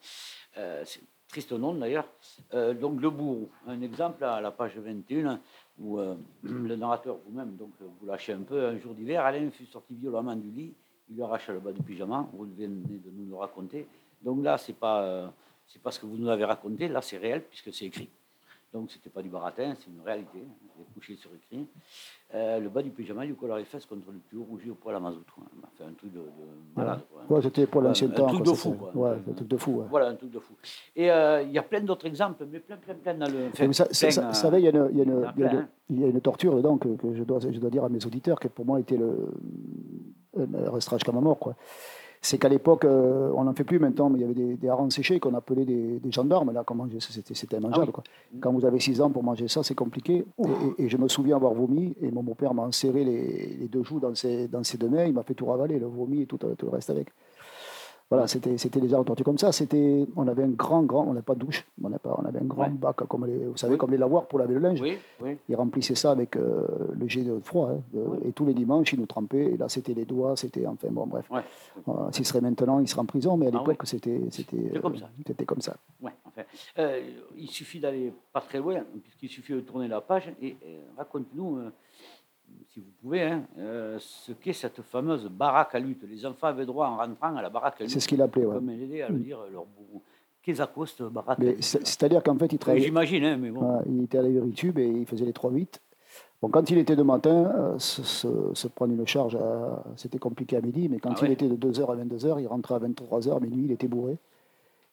Speaker 1: Euh, c'est triste nom d'ailleurs. Euh, donc, Le Bourreau, un exemple à la page 21, où euh, le narrateur vous-même, donc vous lâchez un peu. Un jour d'hiver, Alain fut sorti violemment du lit. Il lui arracha le bas du pyjama. Vous venez de nous le raconter. Donc là, c'est pas, euh, c'est pas ce que vous nous avez raconté. Là, c'est réel puisque c'est écrit. Donc c'était pas du baratin, c'est une réalité. Est couché sur écrit. Euh, le bas du pyjama, du collant les fesses contre le tuyau rougi au poil à mazout. quoi. Fait un truc de, de malade. quoi.
Speaker 2: Ouais, c'était pour l'ancien
Speaker 1: un
Speaker 2: temps.
Speaker 1: truc
Speaker 2: quoi,
Speaker 1: de fou, quoi.
Speaker 2: Ouais, un truc de fou. ouais.
Speaker 1: Voilà, un truc de fou. Et euh, il y a plein d'autres exemples, mais plein, plein, plein dans le.
Speaker 2: Et
Speaker 1: enfin,
Speaker 2: savez, il y a une, y a une-
Speaker 1: il y a
Speaker 2: une- il y a une torture dedans que, que je, dois, je dois dire à mes auditeurs, qui pour moi était le un restrage comme à mort. Quoi. C'est qu'à l'époque, euh, on n'en fait plus maintenant, mais il y avait des, des harengs séchés qu'on appelait des, des gendarmes. Là, ça, c'était, c'était immangeable.
Speaker 1: Ah oui.
Speaker 2: quoi. Quand vous avez 6 ans pour manger ça, c'est compliqué. Et, et- et je me souviens avoir vomi, et mon beau-père m'a enserré les, les deux joues dans ses, dans ses deux mains, il m'a fait tout ravaler, le vomi et tout, tout le reste avec. Voilà, c'était, c'était de torture comme ça. C'était, on avait un grand, grand, on n'avait pas de douche, on, pas, on avait un grand
Speaker 1: Ouais.
Speaker 2: bac, comme les, vous savez,
Speaker 1: Oui.
Speaker 2: comme les lavoirs pour laver le linge.
Speaker 1: Oui, oui.
Speaker 2: Il remplissait ça avec euh, le jet de froid. hein, de-. Et tous les dimanches, il nous trempait. Et là, c'était les doigts, c'était. Enfin, bon, bref.
Speaker 1: Ouais.
Speaker 2: S'il serait maintenant, il serait en prison. Mais à
Speaker 1: Ah
Speaker 2: l'époque, c'était. C'était
Speaker 1: C'était comme ça.
Speaker 2: C'était comme ça.
Speaker 1: Ouais, enfin, euh, il suffit d'aller pas très loin, puisqu'il suffit de tourner la page et, raconte-nous, euh, si vous pouvez, hein, euh, ce qu'est cette fameuse baraque à lutte. Les enfants avaient droit en rentrant à la baraque à lutte.
Speaker 2: C'est ce qu'il appelait. Ouais.
Speaker 1: Comme à le dire leur bourreau. Qu'est-ce à cause cette baraque
Speaker 2: C'est-à-dire qu'en fait, il travaillait.
Speaker 1: J'imagine, hein, mais bon.
Speaker 2: Il était à la Véritube et il faisait les 3-8. Bon, quand il était de matin, euh, se, se- se prendre une charge, c'était compliqué à midi, mais quand
Speaker 1: Ah
Speaker 2: il
Speaker 1: ouais.
Speaker 2: était de 2h à 22h, il rentrait à 23h, minuit, il était bourré.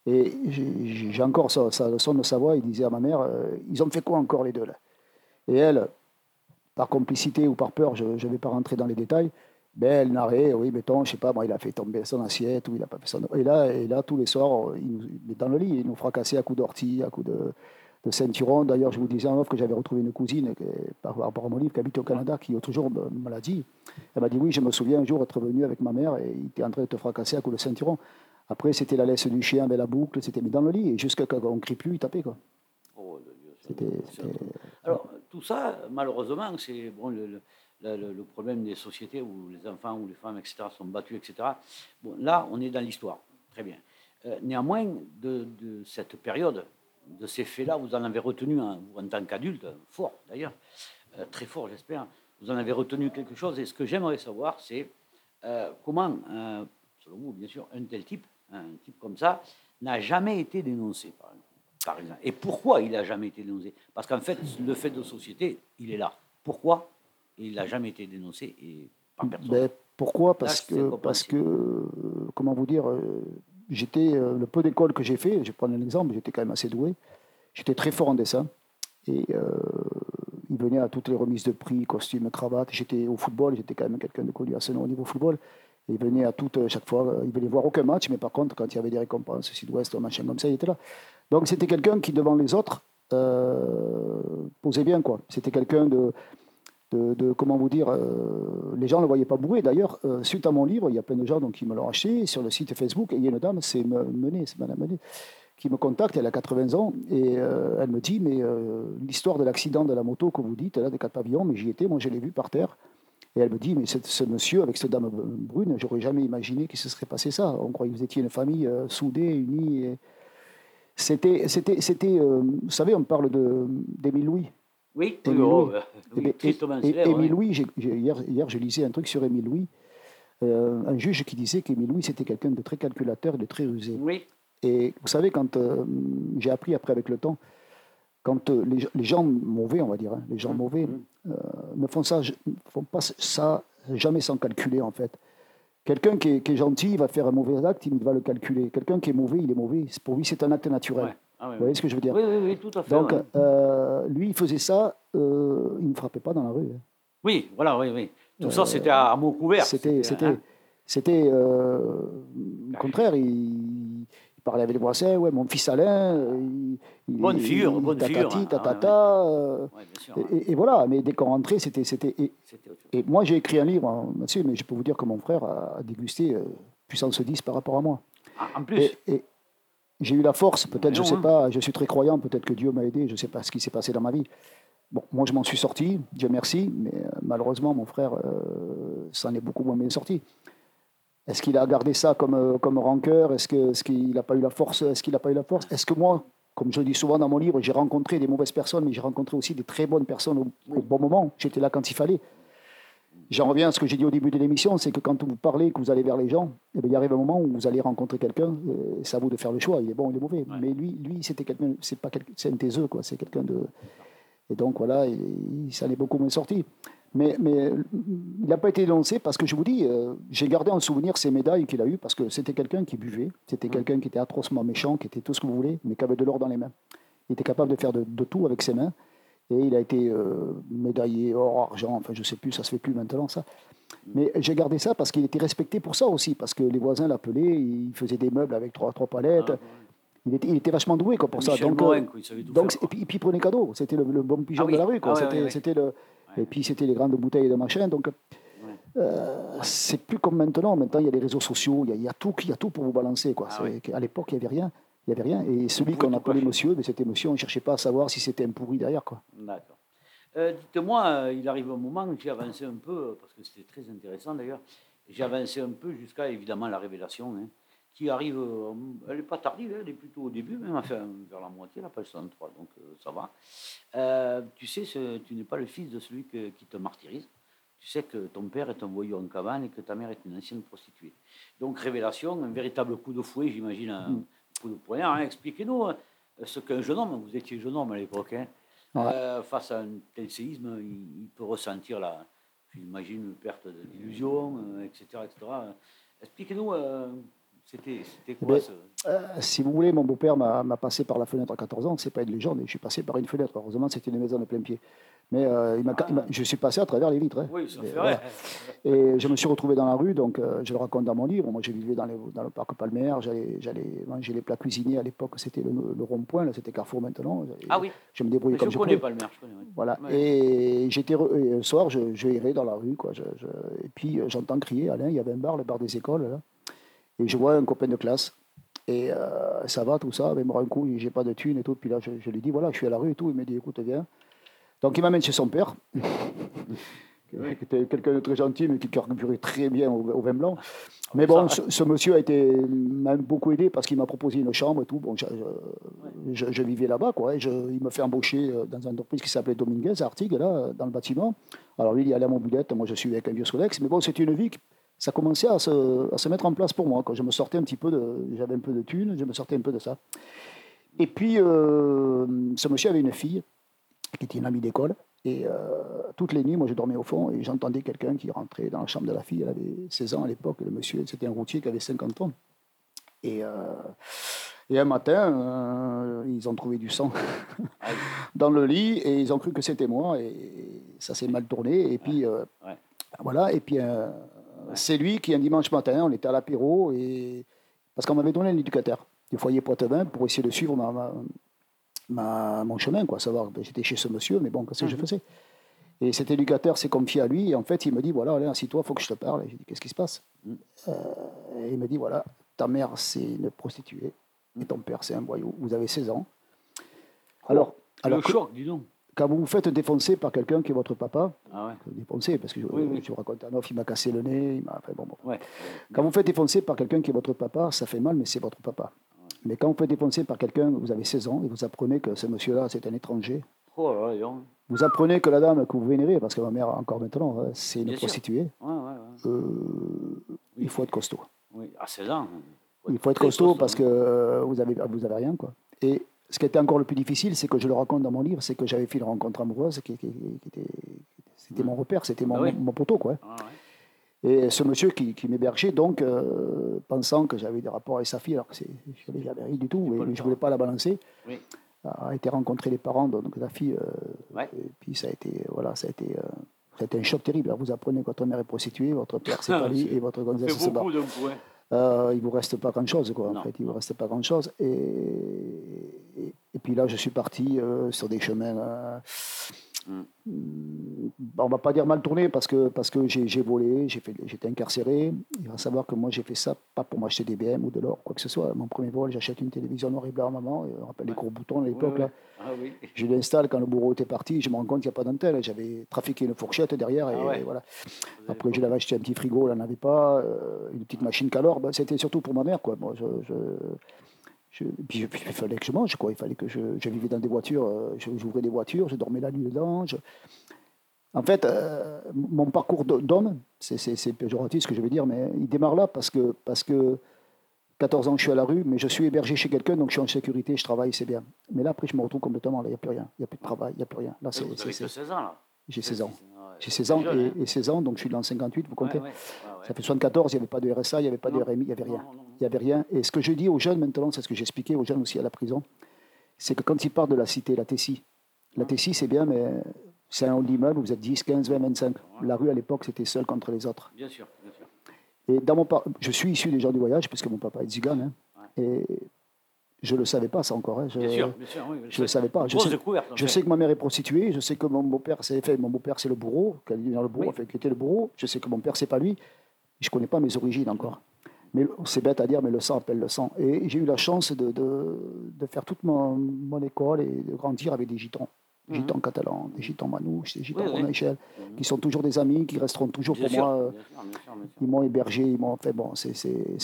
Speaker 2: Et j'ai encore ça, ça, le son de sa voix, il disait à ma mère, euh, ils ont fait quoi encore les deux là? Et elle, par complicité ou par peur, je ne vais pas rentrer dans les détails, ben elle narrait, oui, mettons, je sais pas, moi, il a fait tomber son assiette, ou il a pas fait son... Et là, et là tous les soirs, il nous, il est dans le lit, il nous fracassait à coups d'ortie, à coups de, de ceinturon. D'ailleurs, je vous disais en off que j'avais retrouvé une cousine, qui par rapport à mon livre, qui habite au Canada, qui l'autre jour me, l'a dit. Elle m'a dit, oui, je me souviens un jour être venu avec ma mère et il était en train de te fracasser à coups de ceinturon. Après, c'était la laisse du chien avec la boucle, c'était mis dans le lit, et jusqu'à quand on ne crie plus, il tapait. Quoi.
Speaker 1: Oh, le Dieu,
Speaker 2: C'était-.
Speaker 1: Alors, tout ça, malheureusement, c'est bon, le, problème des sociétés où les enfants ou les femmes, etc., sont battus, etc. Bon, là, on est dans l'histoire. Très bien. Euh, néanmoins, de, cette période, de ces faits-là, vous en avez retenu, vous en tant qu'adulte, fort d'ailleurs, euh, très fort j'espère, vous en avez retenu quelque chose. Et ce que j'aimerais savoir, c'est euh, comment, selon vous bien sûr, un tel type, un type comme ça, n'a jamais été dénoncé, par, par exemple. Et pourquoi il n'a jamais été dénoncé? Parce qu'en fait, le fait de société, il est là. Pourquoi? Il n'a jamais été dénoncé et par personne.
Speaker 2: Ben, pourquoi? Parce que, parce que, euh, comment vous dire, euh, j'étais, euh, le peu d'école que j'ai fait, je vais prendre un exemple, j'étais quand même assez doué, j'étais très fort en dessin, et euh, il venait à toutes les remises de prix, costumes, cravates, j'étais au football, j'étais quand même quelqu'un de connu assez au niveau football, et il venait à toutes, chaque fois, il venait voir aucun match, mais par contre, quand il y avait des récompenses, Sud-Ouest, machin comme ça, il était là. Donc c'était quelqu'un qui, devant les autres, euh, posait bien, quoi. C'était quelqu'un de, de, comment vous dire, euh, les gens ne le voyaient pas bourré. D'ailleurs, euh, suite à mon livre, il y a plein de gens donc, qui me l'ont acheté sur le site Facebook. Et il y a une dame, c'est Me- Menet, c'est Madame Menet, qui me contacte, elle a 80 ans, et elle me dit, mais l'histoire de l'accident de la moto que vous dites, là, des quatre pavillons, mais j'y étais, moi je l'ai vu par terre. Et elle me dit, mais ce, monsieur avec cette dame brune, j'aurais jamais imaginé qu'il se serait passé ça. On croyait que vous étiez une famille soudée, unie. C'était, c'était, c'était euh, vous savez, on parle de, d'Émile Louis.
Speaker 1: Oui,
Speaker 2: Émile
Speaker 1: oh,
Speaker 2: Louis.
Speaker 1: euh,
Speaker 2: Eh
Speaker 1: oui,
Speaker 2: et- et- Émile
Speaker 1: oui.
Speaker 2: Louis, j'ai- j'ai- hier, hier, je lisais un truc sur Émile Louis, euh, un juge qui disait qu'Émile Louis, c'était quelqu'un de très calculateur, de très rusé.
Speaker 1: Oui,
Speaker 2: Et vous savez, quand euh, j'ai appris après avec le temps, quand euh, les, les gens mauvais, on va dire, hein, les gens
Speaker 1: Mmh,
Speaker 2: mauvais, euh, ne font ça, font pas ça jamais sans calculer en fait. Quelqu'un qui, est- qui est gentil, il va faire un mauvais acte, il va le calculer. Quelqu'un qui est mauvais, il est mauvais. Pour lui, c'est un acte naturel.
Speaker 1: ouais. Ah,
Speaker 2: Vous voyez ce que je veux dire
Speaker 1: oui, oui, oui, tout à fait.
Speaker 2: Donc,
Speaker 1: ouais.
Speaker 2: euh, lui, il faisait ça, euh, il ne frappait pas dans la rue. hein.
Speaker 1: Oui, voilà, oui, oui. Tout ça, c'était à, à mots couverts.
Speaker 2: Euh, C'était, c'était,
Speaker 1: hein.
Speaker 2: c'était euh, au contraire, il, il parlait avec les voisins, ouais, mon fils Alain, euh, il, il-
Speaker 1: Bonne figure, bonne
Speaker 2: tatati,
Speaker 1: figure, hein.
Speaker 2: tatata, euh,
Speaker 1: Ouais,
Speaker 2: et, voilà, mais dès qu'on rentrait, c'était, c'était, et, moi j'ai écrit un livre hein, là-dessus, mais je peux vous dire que mon frère a, dégusté euh, puissance 10 par rapport à moi.
Speaker 1: Ah, En plus,
Speaker 2: Et, et j'ai eu la force, peut-être, je ne sais
Speaker 1: hein.
Speaker 2: pas, je suis très croyant, peut-être que Dieu m'a aidé, je ne sais pas ce qui s'est passé dans ma vie. Bon, moi je m'en suis sorti, Dieu merci, mais euh, malheureusement mon frère s'en est beaucoup moins bien sorti. Est-ce qu'il a gardé ça comme, euh, comme rancœur? Est-ce qu'il n'a pas eu la force Est-ce qu'il n'a pas eu la force? Est-ce que moi, comme je le dis souvent dans mon livre, j'ai rencontré des mauvaises personnes, mais j'ai rencontré aussi des très bonnes personnes au, au bon moment. J'étais là quand il fallait. J'en reviens à ce que j'ai dit au début de l'émission, c'est que quand vous parlez, que vous allez vers les gens, eh bien, il arrive un moment où vous allez rencontrer quelqu'un, c'est à vous de faire le choix, il est bon, il est mauvais.
Speaker 1: Ouais.
Speaker 2: Mais lui, lui c'était quelqu'un, c'est pas quelqu'un, c'est un taiseux, quoi, c'est quelqu'un de... Et donc voilà, il, il s'en est beaucoup moins sorti. Mais, mais il n'a pas été dénoncé parce que je vous dis, euh, j'ai gardé en souvenir ces médailles qu'il a eues parce que c'était quelqu'un qui buvait, c'était quelqu'un qui était atrocement méchant, qui était tout ce que vous voulez, mais qui avait de l'or dans les mains. Il était capable de faire de, de tout avec ses mains. Et il a été euh, médaillé or, argent, enfin je ne sais plus, ça se fait plus maintenant ça. Mais j'ai gardé ça parce qu'il était respecté pour ça aussi, parce que les voisins l'appelaient, il faisait des meubles avec trois, trois palettes.
Speaker 1: Ah, ouais.
Speaker 2: Il, était, il était vachement doué quoi, pour ça.
Speaker 1: Michel
Speaker 2: Donc,
Speaker 1: Morin,
Speaker 2: euh,
Speaker 1: quoi, il
Speaker 2: donc,
Speaker 1: faire,
Speaker 2: et, puis, et puis il prenait cadeau, c'était le, le bon pigeon
Speaker 1: Ah oui.
Speaker 2: de la rue.
Speaker 1: Ah ouais,
Speaker 2: c'était,
Speaker 1: ouais,
Speaker 2: le, Et puis c'était les grandes bouteilles de machin. Donc euh, c'est plus comme maintenant. Maintenant il y a les réseaux sociaux, il y a, il y a tout, il y a tout pour vous balancer. Quoi.
Speaker 1: Ah oui.
Speaker 2: qu'à l'époque il n'y avait rien. Il y avait rien. Et celui qu'on appelait monsieur, mais c'était monsieur, on ne cherchait pas à savoir si c'était un pourri derrière. Quoi.
Speaker 1: D'accord. Euh, Dites-moi, euh, il arrive un moment où j'ai avancé un peu, parce que c'était très intéressant d'ailleurs, j'ai avancé un peu jusqu'à évidemment la révélation, hein, qui arrive, euh, elle n'est pas tardive, hein, elle est plutôt au début, même enfin, vers la moitié, la page 63, donc euh, ça va. Euh, tu sais, ce- tu n'es pas le fils de celui que- qui te martyrise. Tu sais que ton père est un voyou en cabane et que ta mère est une ancienne prostituée. Donc, révélation, un véritable coup de fouet, j'imagine, un coup de poignard. hein. Expliquez-nous ce qu'un jeune homme, vous étiez jeune homme à l'époque, hein,
Speaker 2: Ouais.
Speaker 1: euh, face à un tel séisme, il, il peut ressentir, la, j'imagine, une perte d'illusion, etc., etc. Expliquez-nous, c'était, quoi
Speaker 2: Ben,
Speaker 1: ce...
Speaker 2: Euh, si vous voulez, mon beau-père m'a passé par la fenêtre à 14 ans. C'est pas une légende. Je suis passé par une fenêtre. Heureusement, c'était une maison de plein pied. Mais euh, il m'a- il m'a- je suis passé à travers les vitres. hein.
Speaker 1: Oui, ça
Speaker 2: Et
Speaker 1: fait
Speaker 2: voilà. Et je me suis retrouvé dans la rue, donc euh, je le raconte dans mon livre. Moi, je vivais dans, les- dans le parc Palmer, j'allais manger les plats cuisinés. À l'époque, c'était le, le rond-point, c'était Carrefour maintenant.
Speaker 1: Ah oui,
Speaker 2: Je me débrouillais comme je
Speaker 1: connais maire, je connais.
Speaker 2: Voilà.
Speaker 1: Ouais.
Speaker 2: Et j'étais le soir, je, je errais dans la rue, quoi. Je- et puis j'entends crier, Alain, il y avait un bar, le bar des écoles, là. Et je vois un copain de classe. Et euh, ça va, tout ça, mais rend un coup, j'ai pas de thunes et tout. Puis là, je, je lui dis, voilà, je suis à la rue et tout. Il me dit, écoute, viens. Donc il m'amène chez son père. qui était quelqu'un de très gentil, mais qui carburait très bien au, au vin blanc. Mais bon, ce, ce monsieur a été m'a beaucoup aidé parce qu'il m'a proposé une chambre et tout. Bon, je, je- je vivais là-bas, quoi. et je- il me fait embaucher euh, dans une entreprise qui s'appelait Dominguez, à Artigues, là, dans le bâtiment. Alors lui, il y allait à mobilette, moi je suis avec un vieux Solex. Mais bon, c'était une vie ça commençait à se, à se mettre en place pour moi. Quand je me sortais un petit peu de, j'avais un peu de thunes, je me sortais un peu de ça. Et puis, euh, ce monsieur avait une fille qui était une amie d'école. Et euh, toutes les nuits, moi, je dormais au fond et j'entendais quelqu'un qui rentrait dans la chambre de la fille. Elle avait 16 ans à l'époque. Le monsieur, c'était un routier qui avait 50 ans. Et, euh, et un matin, ils ont trouvé du sang dans le lit et ils ont cru que c'était moi. Et ça s'est mal tourné. Et puis,
Speaker 1: Ouais.
Speaker 2: voilà. Et puis, c'est lui qui, un dimanche matin, on était à l'apéro et parce qu'on m'avait donné un éducateur du foyer Poitevin pour essayer de suivre ma, ma- ma- mon chemin, quoi. Savoir, ben, j'étais chez ce monsieur, mais bon, qu'est-ce que je faisais? Et cet éducateur s'est confié à lui et en fait, il me dit voilà, Alain, assis-toi, il faut que je te parle. Et j'ai dit qu'est-ce qui se passe? Euh, Et il me dit voilà, ta mère c'est une prostituée et ton père c'est un voyou. Vous avez 16 ans. Alors, alors
Speaker 1: le choc, dis donc.
Speaker 2: Quand vous vous faites défoncer par quelqu'un qui est votre papa,
Speaker 1: Ah ouais.
Speaker 2: défoncer parce que je,
Speaker 1: Oui, oui.
Speaker 2: je vous raconte un off, il m'a cassé le nez, il m'a enfin, bon, bon.
Speaker 1: Ouais.
Speaker 2: Quand vous faites défoncer par quelqu'un qui est votre papa, ça fait mal, mais c'est votre papa. Mais quand vous faites défoncer par quelqu'un, vous avez 16 ans, et vous apprenez que ce monsieur-là, c'est un étranger,
Speaker 1: Oh là là,
Speaker 2: vous apprenez que la dame que vous vénérez, parce que ma mère, encore maintenant, hein, c'est une
Speaker 1: Bien
Speaker 2: prostituée, euh, il faut être costaud.
Speaker 1: Oui, à 16 ans.
Speaker 2: Il faut être costaud parce que
Speaker 1: hein.
Speaker 2: euh, vous avez, vous avez rien. Quoi. Et ce qui était encore le plus difficile, c'est que je le raconte dans mon livre, c'est que j'avais fait une rencontre amoureuse qui, qui- qui était. C'était mon repère, c'était mon,
Speaker 1: Ah oui.
Speaker 2: mon poteau. Quoi.
Speaker 1: Ah ouais.
Speaker 2: Et ce monsieur qui, qui m'hébergeait, donc, euh, pensant que j'avais des rapports avec sa fille, alors que c'est- je n'avais jamais rien du tout,
Speaker 1: pas
Speaker 2: et
Speaker 1: le
Speaker 2: je ne voulais pas la balancer,
Speaker 1: Oui.
Speaker 2: a été rencontrer les parents de, donc, la fille. euh,
Speaker 1: Ouais.
Speaker 2: Et puis ça a été, voilà, ça a été, euh, ça a été un choc terrible. Alors, vous apprenez que votre mère est prostituée, votre père c'est pas lui,
Speaker 1: C'est-
Speaker 2: et votre gonzesse
Speaker 1: fait
Speaker 2: se Euh, il vous reste pas grand chose quoi en fait. Il vous reste pas grand chose et, et, et puis là je suis parti euh, sur des chemins euh,
Speaker 1: Mm.
Speaker 2: on va pas dire mal tourné parce que parce que j'ai volé j'ai fait j'étais incarcéré il va savoir que moi j'ai fait ça pas pour m'acheter des BM ou de l'or quoi que ce soit mon premier vol j'achète une télévision noir et blanc à maman on rappelle les gros boutons à l'époque
Speaker 1: Ouais,
Speaker 2: là
Speaker 1: ouais. Ah oui.
Speaker 2: je l'installe quand le bourreau était parti je me rends compte qu'il n'y a pas d'antenne j'avais trafiqué une fourchette derrière et,
Speaker 1: Ah ouais.
Speaker 2: et voilà après, je l'avais acheté un petit frigo, elle n'en avait pas, euh, une petite machine calor. Ben, C'était surtout pour ma mère. Quoi. Moi, je, je, je- puis, il fallait que je mange. Quoi. Il fallait que je, je vivais dans des voitures. euh, J'ouvrais des voitures, je dormais la nuit dedans. je- En fait, euh, mon parcours d'ho- d'homme, c'est- péjoratif ce que je vais dire, mais il démarre là parce que, parce que 14 ans, je suis à la rue, mais je suis hébergé chez quelqu'un, donc je suis en sécurité, je travaille, c'est bien. Mais là, après, je me retrouve complètement, là, il n'y a plus rien. Il n'y a plus de travail, il n'y a plus rien. Là, c'est-
Speaker 1: Vous avez que 16 ans là.
Speaker 2: j'ai 16 ans. J'ai 16 ans
Speaker 1: Jeune,
Speaker 2: et,
Speaker 1: hein.
Speaker 2: et 16 ans, donc je suis dans le 58, vous comptez
Speaker 1: Ouais, ouais. Ouais, ouais.
Speaker 2: ça fait 74, il n'y avait pas de RSA, il n'y avait pas de. RMI, il n'y avait rien.
Speaker 1: non, non.
Speaker 2: Il n'y avait rien. Et ce que je dis aux jeunes maintenant, c'est ce que j'expliquais aux jeunes aussi à la prison, c'est que quand ils partent de la cité, la Tessie, la Tessie c'est bien, mais c'est un hall d'immeuble, vous êtes 10, 15, 20, 25. La rue à l'époque, c'était seul contre les autres.
Speaker 1: Bien sûr, bien sûr.
Speaker 2: Et dans mon par- je suis issu des gens du voyage, puisque mon papa est zigane. hein. Et je ne le savais pas, ça encore. hein. Je,
Speaker 1: Bien sûr, bien sûr. oui,
Speaker 2: je le savais pas. Je sais- je que ma mère est prostituée, je sais que mon beau-père, c'est fait, mon beau-père, c'est le bourreau, qui a dit dans le bourreau,
Speaker 1: Oui.
Speaker 2: enfin, qui était le bourreau. Je sais que mon père, c'est pas lui. Je connais pas mes origines encore. Mais c'est bête à dire, mais le sang appelle le sang. Et j'ai eu la chance de, de, de faire toute mon, mon école et de grandir avec des gitans. Des gitans catalans, des gitans manouches, des gitans
Speaker 1: Mhm. Oui,
Speaker 2: romainchels,
Speaker 1: Mhm.
Speaker 2: qui sont toujours des amis, qui resteront toujours
Speaker 1: Bien
Speaker 2: pour
Speaker 1: sûr,
Speaker 2: moi. euh,
Speaker 1: bien sûr, bien sûr, bien sûr.
Speaker 2: Ils m'ont hébergé, ils m'ont fait bon.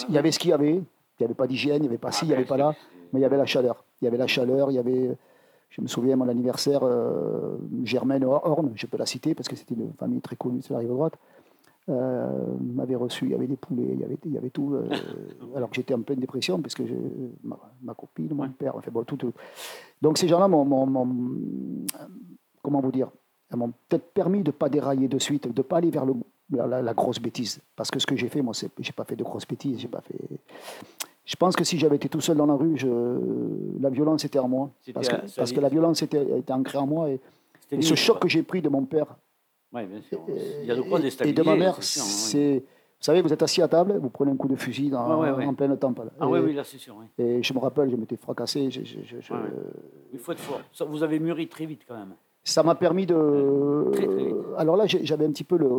Speaker 2: Il y avait ce qu'il y avait. Il n'y avait pas d'hygiène, il n'y avait pas ci, il n'y avait pas là. Mais il y avait la chaleur. Il y avait la chaleur, il y avait. Je me souviens, mon anniversaire, euh, Germaine Horn, je peux la citer parce que c'était une famille très connue sur la rive droite, euh, m'avait reçu. Il y avait des poulets, il y avait, il y avait tout. euh, alors que j'étais en pleine dépression parce que je- ma, ma copine, mon père, enfin bon, tout. tout. Donc ces gens-là m'ont- Comment vous dire m'ont peut-être permis de ne pas dérailler de suite, de ne pas aller vers le, la, la- la grosse bêtise. Parce que ce que j'ai fait, moi, c'est, j'ai pas fait de grosses bêtises. Pas fait. Je pense que si j'avais été tout seul dans la rue, je- la violence était en moi. Parce que, parce la violence était, était ancrée en moi. Et, ce choc
Speaker 1: quoi.
Speaker 2: que j'ai pris de mon père
Speaker 1: Ouais, bien sûr. Il y a de quoi
Speaker 2: et- de ma mère,
Speaker 1: c'est hein.
Speaker 2: Vous savez, vous êtes assis à table, vous prenez un coup de fusil dans-
Speaker 1: Ouais,
Speaker 2: en pleine tempe. là.
Speaker 1: Ah
Speaker 2: et,
Speaker 1: oui, oui, là, c'est sûr.
Speaker 2: et je me rappelle, je m'étais fracassé. je- je- je- je-.
Speaker 1: Il faut être fort. Vous avez mûri très vite quand même.
Speaker 2: Ça m'a permis de.
Speaker 1: Très, très vite.
Speaker 2: Alors là, j'avais un petit peu le.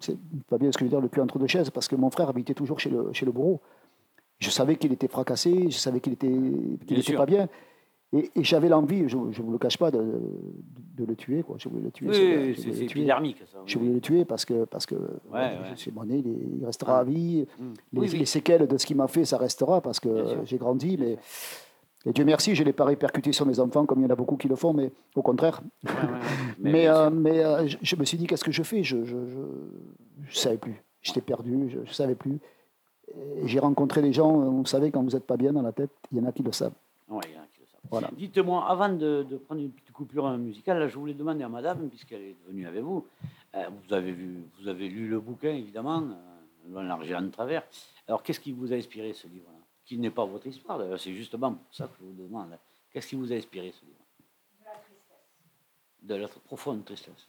Speaker 2: C'est pas bien ce que je veux dire, le cul entre deux chaises, parce que mon frère habitait toujours chez le, chez le bourreau. Je savais qu'il était fracassé, je savais qu'il était, qu'il était
Speaker 1: sûr.
Speaker 2: pas bien. Et, et j'avais l'envie, je ne vous le cache pas, de, de, de le tuer. Quoi. Je voulais le tuer.
Speaker 1: Oui, c'est c'est épidermique, ça. oui.
Speaker 2: Je voulais le tuer parce que, parce que
Speaker 1: ouais.
Speaker 2: c'est mon nez, il, restera à vie.
Speaker 1: Mm.
Speaker 2: Les,
Speaker 1: Oui,
Speaker 2: les séquelles de ce qu'il m'a fait, ça restera parce que j'ai grandi. Mais, et Dieu merci, je ne l'ai pas répercuté sur mes enfants comme il y en a beaucoup qui le font, mais au contraire.
Speaker 1: Ouais, ouais, ouais.
Speaker 2: Mais, euh, mais euh, je, je me suis dit, qu'est-ce que je fais? Je ne savais plus. J'étais perdu, je ne savais plus. J'ai rencontré des gens, vous savez, quand vous n'êtes pas bien dans la tête, il y en a qui le savent.
Speaker 1: Ouais, il y en a qui le savent.
Speaker 2: Voilà.
Speaker 1: Dites-moi, avant de, de prendre une petite coupure musicale, là, je voulais demander à madame, puisqu'elle est venue avec vous, euh, vous, avez vu, vous avez lu le bouquin, évidemment, loin, large et en travers. Alors, qu'est-ce qui vous a inspiré ce livre-là? Qui n'est pas votre histoire, d'ailleurs, c'est justement pour ça que je vous demande. Qu'est-ce qui vous a inspiré ce livre? De la profonde tristesse.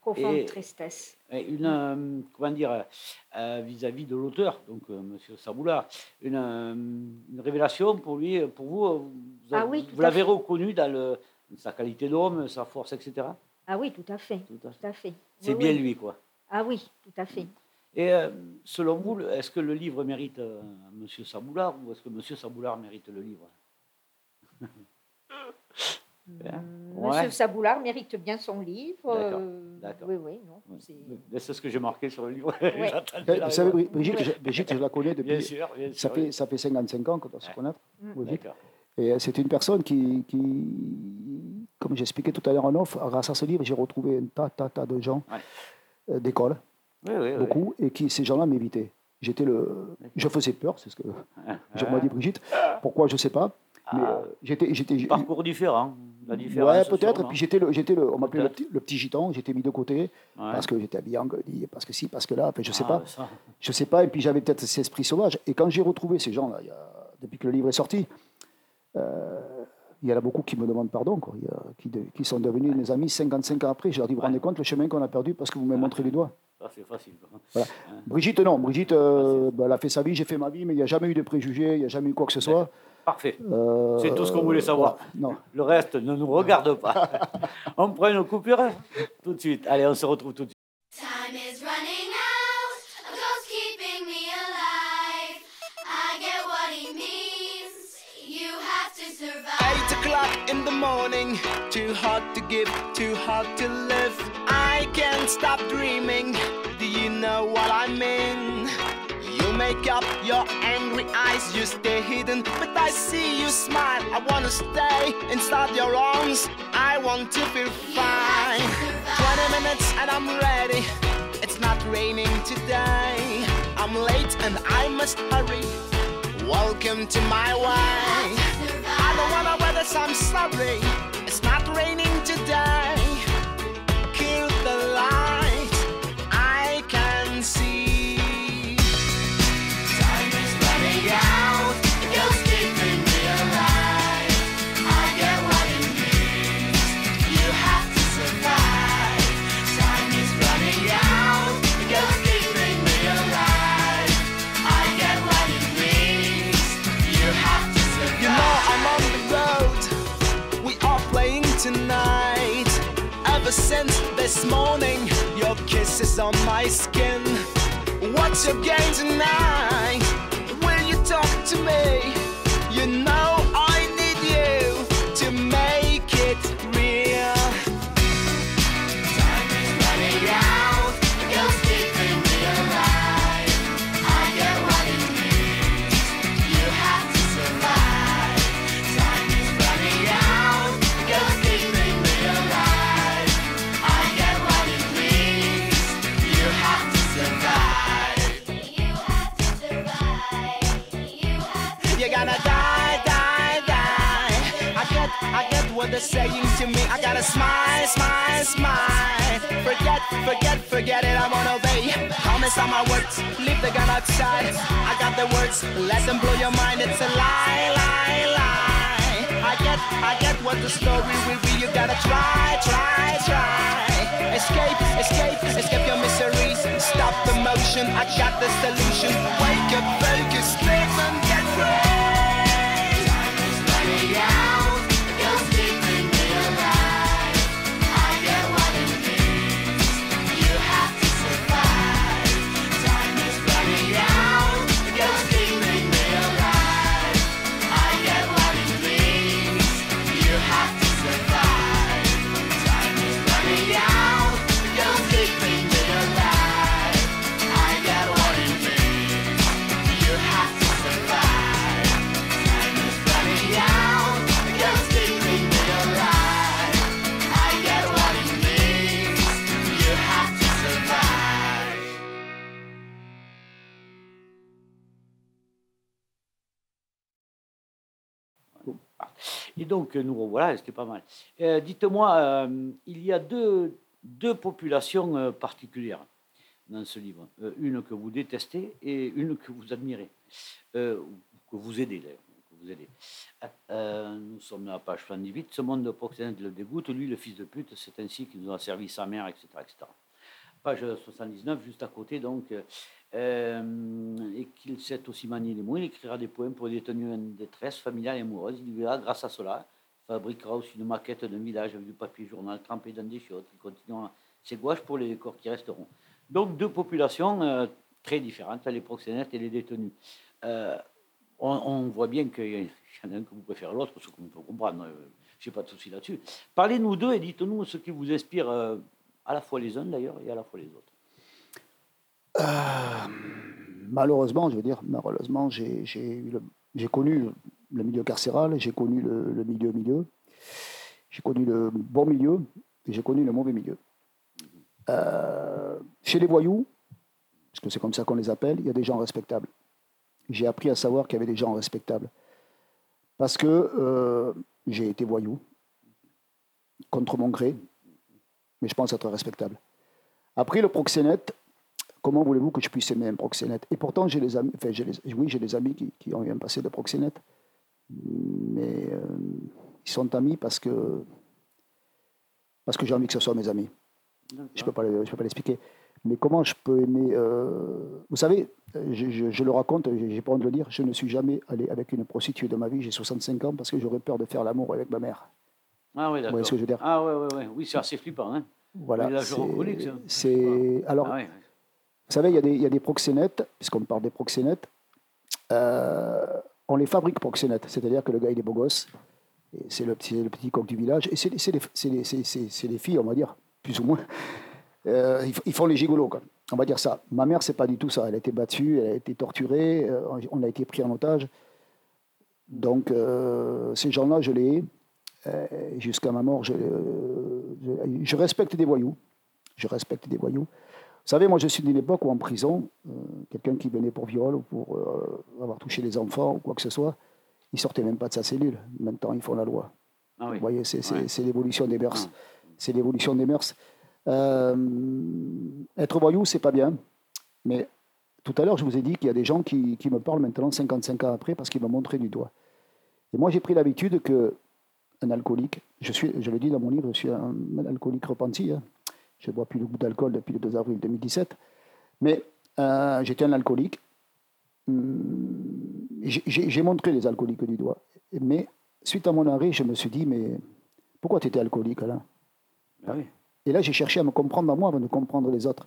Speaker 4: Profonde
Speaker 1: Et-
Speaker 4: tristesse.
Speaker 1: Et une, euh, comment dire, euh, vis-à-vis de l'auteur, donc euh, Monsieur Saboula, une, euh, une révélation pour lui, pour vous, vous,
Speaker 4: Ah oui,
Speaker 1: vous l'avez reconnu dans le, sa qualité d'homme, sa force, etc.
Speaker 4: Ah oui, tout à fait.
Speaker 1: Tout à fait.
Speaker 4: Tout à fait.
Speaker 1: C'est
Speaker 4: Oui,
Speaker 1: bien
Speaker 4: oui.
Speaker 1: lui, quoi.
Speaker 4: Ah oui, tout à fait.
Speaker 1: Et euh, selon vous, est-ce que le livre mérite euh, Monsieur Saboulard ou est-ce que Monsieur Saboulard mérite le livre? Hein?
Speaker 4: Monsieur
Speaker 1: Ouais.
Speaker 4: Saboulard mérite bien son livre.
Speaker 1: D'accord,
Speaker 4: euh. Oui, oui, non. C'est-
Speaker 1: ce que j'ai marqué sur le livre.
Speaker 4: Ouais.
Speaker 2: Vous savez, Brigitte,
Speaker 4: Ouais.
Speaker 2: Brigitte, je la connais
Speaker 1: Bien
Speaker 2: depuis.
Speaker 1: sûr, bien
Speaker 2: Ça
Speaker 1: sûr.
Speaker 2: fait, ça fait 55 ans qu'on doit se connaître.
Speaker 4: Mm.
Speaker 2: Et euh, c'est une personne qui, qui comme j'expliquais tout à l'heure en off, grâce à ce livre, j'ai retrouvé un tas, tas, tas de gens
Speaker 1: Ouais.
Speaker 2: euh, d'école,
Speaker 1: Oui, oui, oui.
Speaker 2: beaucoup, et qui ces gens-là m'évitaient. J'étais le, je faisais peur, c'est ce que je m'a dit Brigitte. Pourquoi je sais pas. Mais
Speaker 1: Ah.
Speaker 2: euh, j'étais, j'étais,
Speaker 1: Parcours différent. La différence.
Speaker 2: ouais, peut-être. Puis j'étais le, j'étais le, on m'appelait le le petit gitan. J'étais mis de côté
Speaker 1: Ouais.
Speaker 2: parce que j'étais habillé en parce que si, parce que là. Enfin, je sais
Speaker 1: Ah,
Speaker 2: pas.
Speaker 1: ça.
Speaker 2: Je sais pas, et puis j'avais peut-être cet esprit sauvage. Et quand j'ai retrouvé ces gens-là, depuis que le livre est sorti, euh, il y en a beaucoup qui me demandent pardon, quoi. Il y a- qui, de- qui sont devenus mes amis 55 ans après. Je leur dis, vous vous rendez compte le chemin qu'on a perdu parce que vous m'avez montré les doigts?
Speaker 1: Ça, c'est facile.
Speaker 2: Voilà. Brigitte, non. Brigitte, euh, bah, elle a fait sa vie, j'ai fait ma vie, mais il n'y a jamais eu de préjugés, il n'y a jamais eu quoi que ce soit.
Speaker 1: Parfait.
Speaker 2: Euh,
Speaker 1: C'est tout ce qu'on voulait savoir.
Speaker 2: voilà. Non.
Speaker 1: Le reste ne nous regarde pas. on prend une coupure tout de suite. Allez, on se retrouve tout de suite.
Speaker 5: Time is running out, a ghost keeping me alive. I get what he means. You have to survive.
Speaker 6: Eight o'clock in the morning, too hard to give, too hard to live. I can't stop dreaming. Do you know what I mean? You make up your angry eyes, you stay hidden, but I see you smile. I wanna stay inside your arms. I want to feel fine. 20 minutes and I'm ready. It's not raining today. I'm late and I must hurry. Welcome to my way. I don't wanna weather, so I'm sorry. It's not raining today.
Speaker 1: Et donc, nous revoilà, c'était pas mal. Euh, Dites-moi, euh, il y a deux, deux populations euh, particulières dans ce livre. Une que vous détestez et une que vous admirez, que vous aidez nous sommes à la page 78. Ce monde de proxénète le dégoûte, lui, le fils de pute, c'est ainsi qu'il nous a servi sa mère, etc. etc. Page 79, juste à côté, donc, euh, et qu'il sait aussi manier les mots, il écrira des poèmes pour les détenus en détresse familiale et amoureuse. Il verra, grâce à cela, fabriquera aussi une maquette d'un village avec du papier journal trempé dans des chiottes. Il continuera ses gouaches pour les décors qui resteront. Donc, deux populations euh, très différentes, les proxénètes et les détenus. Euh, on, voit bien qu'il y en a un que vous préférez l'autre, ce qu'on peut comprendre. Je n'ai pas de souci là-dessus. Parlez-nous d'eux et dites-nous ce qui vous inspire, à la fois les uns d'ailleurs et à la fois les autres.
Speaker 2: Euh, malheureusement, je veux dire, malheureusement, j'ai connu le milieu carcéral, j'ai connu le, le milieu milieu, j'ai connu le bon milieu et j'ai connu le mauvais milieu. Euh, chez les voyous, parce que c'est comme ça qu'on les appelle, il y a des gens respectables. J'ai appris à savoir qu'il y avait des gens respectables. Parce que euh, j'ai été voyou, contre mon gré, mais je pense être respectable. Après, le proxénète, comment voulez-vous que je puisse aimer un proxénète? Et pourtant, j'ai des amis, enfin, j'ai des- oui, j'ai des amis qui, qui ont eu un passé de proxénète, mais euh, ils sont amis parce que, parce que j'ai envie que ce soit mes amis. Je ne peux pas, pas l'expliquer. Mais comment je peux aimer euh, Vous savez, je, je- je le raconte, j'ai pas honte de le dire, je ne suis jamais allé avec une prostituée de ma vie, j'ai 65 ans, parce que j'aurais peur de faire l'amour avec ma mère.
Speaker 1: Ah oui,
Speaker 2: Vous
Speaker 1: d'accord.
Speaker 2: voyez ce que je veux dire?
Speaker 1: Ah ouais, ouais. Oui, c'est assez flippant. Hein
Speaker 2: Voilà. C'est-. Alors,
Speaker 1: ah ouais.
Speaker 2: Vous savez, il y, a des, proxénètes, puisqu'on parle des proxénètes, euh, on les fabrique proxénètes, c'est-à-dire que le gars, il est beau gosse, c'est le, petit- coq du village, et c'est les, filles, on va dire, plus ou moins. Euh, ils, font les gigolos, quoi. on va dire ça. Ma mère, c'est pas du tout ça. Elle a été battue, elle a été torturée, euh, on a été pris en otage. Donc, ces gens-là, je les. Euh, Jusqu'à ma mort, je respecte des voyous. Je respecte des voyous. Vous savez, moi, je suis d'une époque où en prison, euh, quelqu'un qui venait pour viol ou pour euh, avoir touché des enfants ou quoi que ce soit, il sortait même pas de sa cellule. Maintenant, ils font la loi.
Speaker 1: Ah oui.
Speaker 2: Vous voyez, c'est
Speaker 1: Ouais.
Speaker 2: l'évolution des mœurs.
Speaker 1: Ah.
Speaker 2: C'est l'évolution des mœurs. Euh, être voyou, c'est pas bien. Mais tout à l'heure, je vous ai dit qu'il y a des gens qui, qui me parlent maintenant, 55 ans après, parce qu'ils m'ont montré du doigt. Et moi, j'ai pris l'habitude que un alcoolique, je, suis, je le dis dans mon livre, je suis un, un alcoolique repenti. hein. Je ne bois plus le goût d'alcool depuis le 2 avril 2017. Mais euh, j'étais un alcoolique. Hum, J'ai montré les alcooliques du doigt. Mais suite à mon arrêt, je me suis dit, mais pourquoi tu étais alcoolique là
Speaker 1: Ah oui.
Speaker 2: Et là, j'ai cherché à me comprendre à moi avant de comprendre les autres.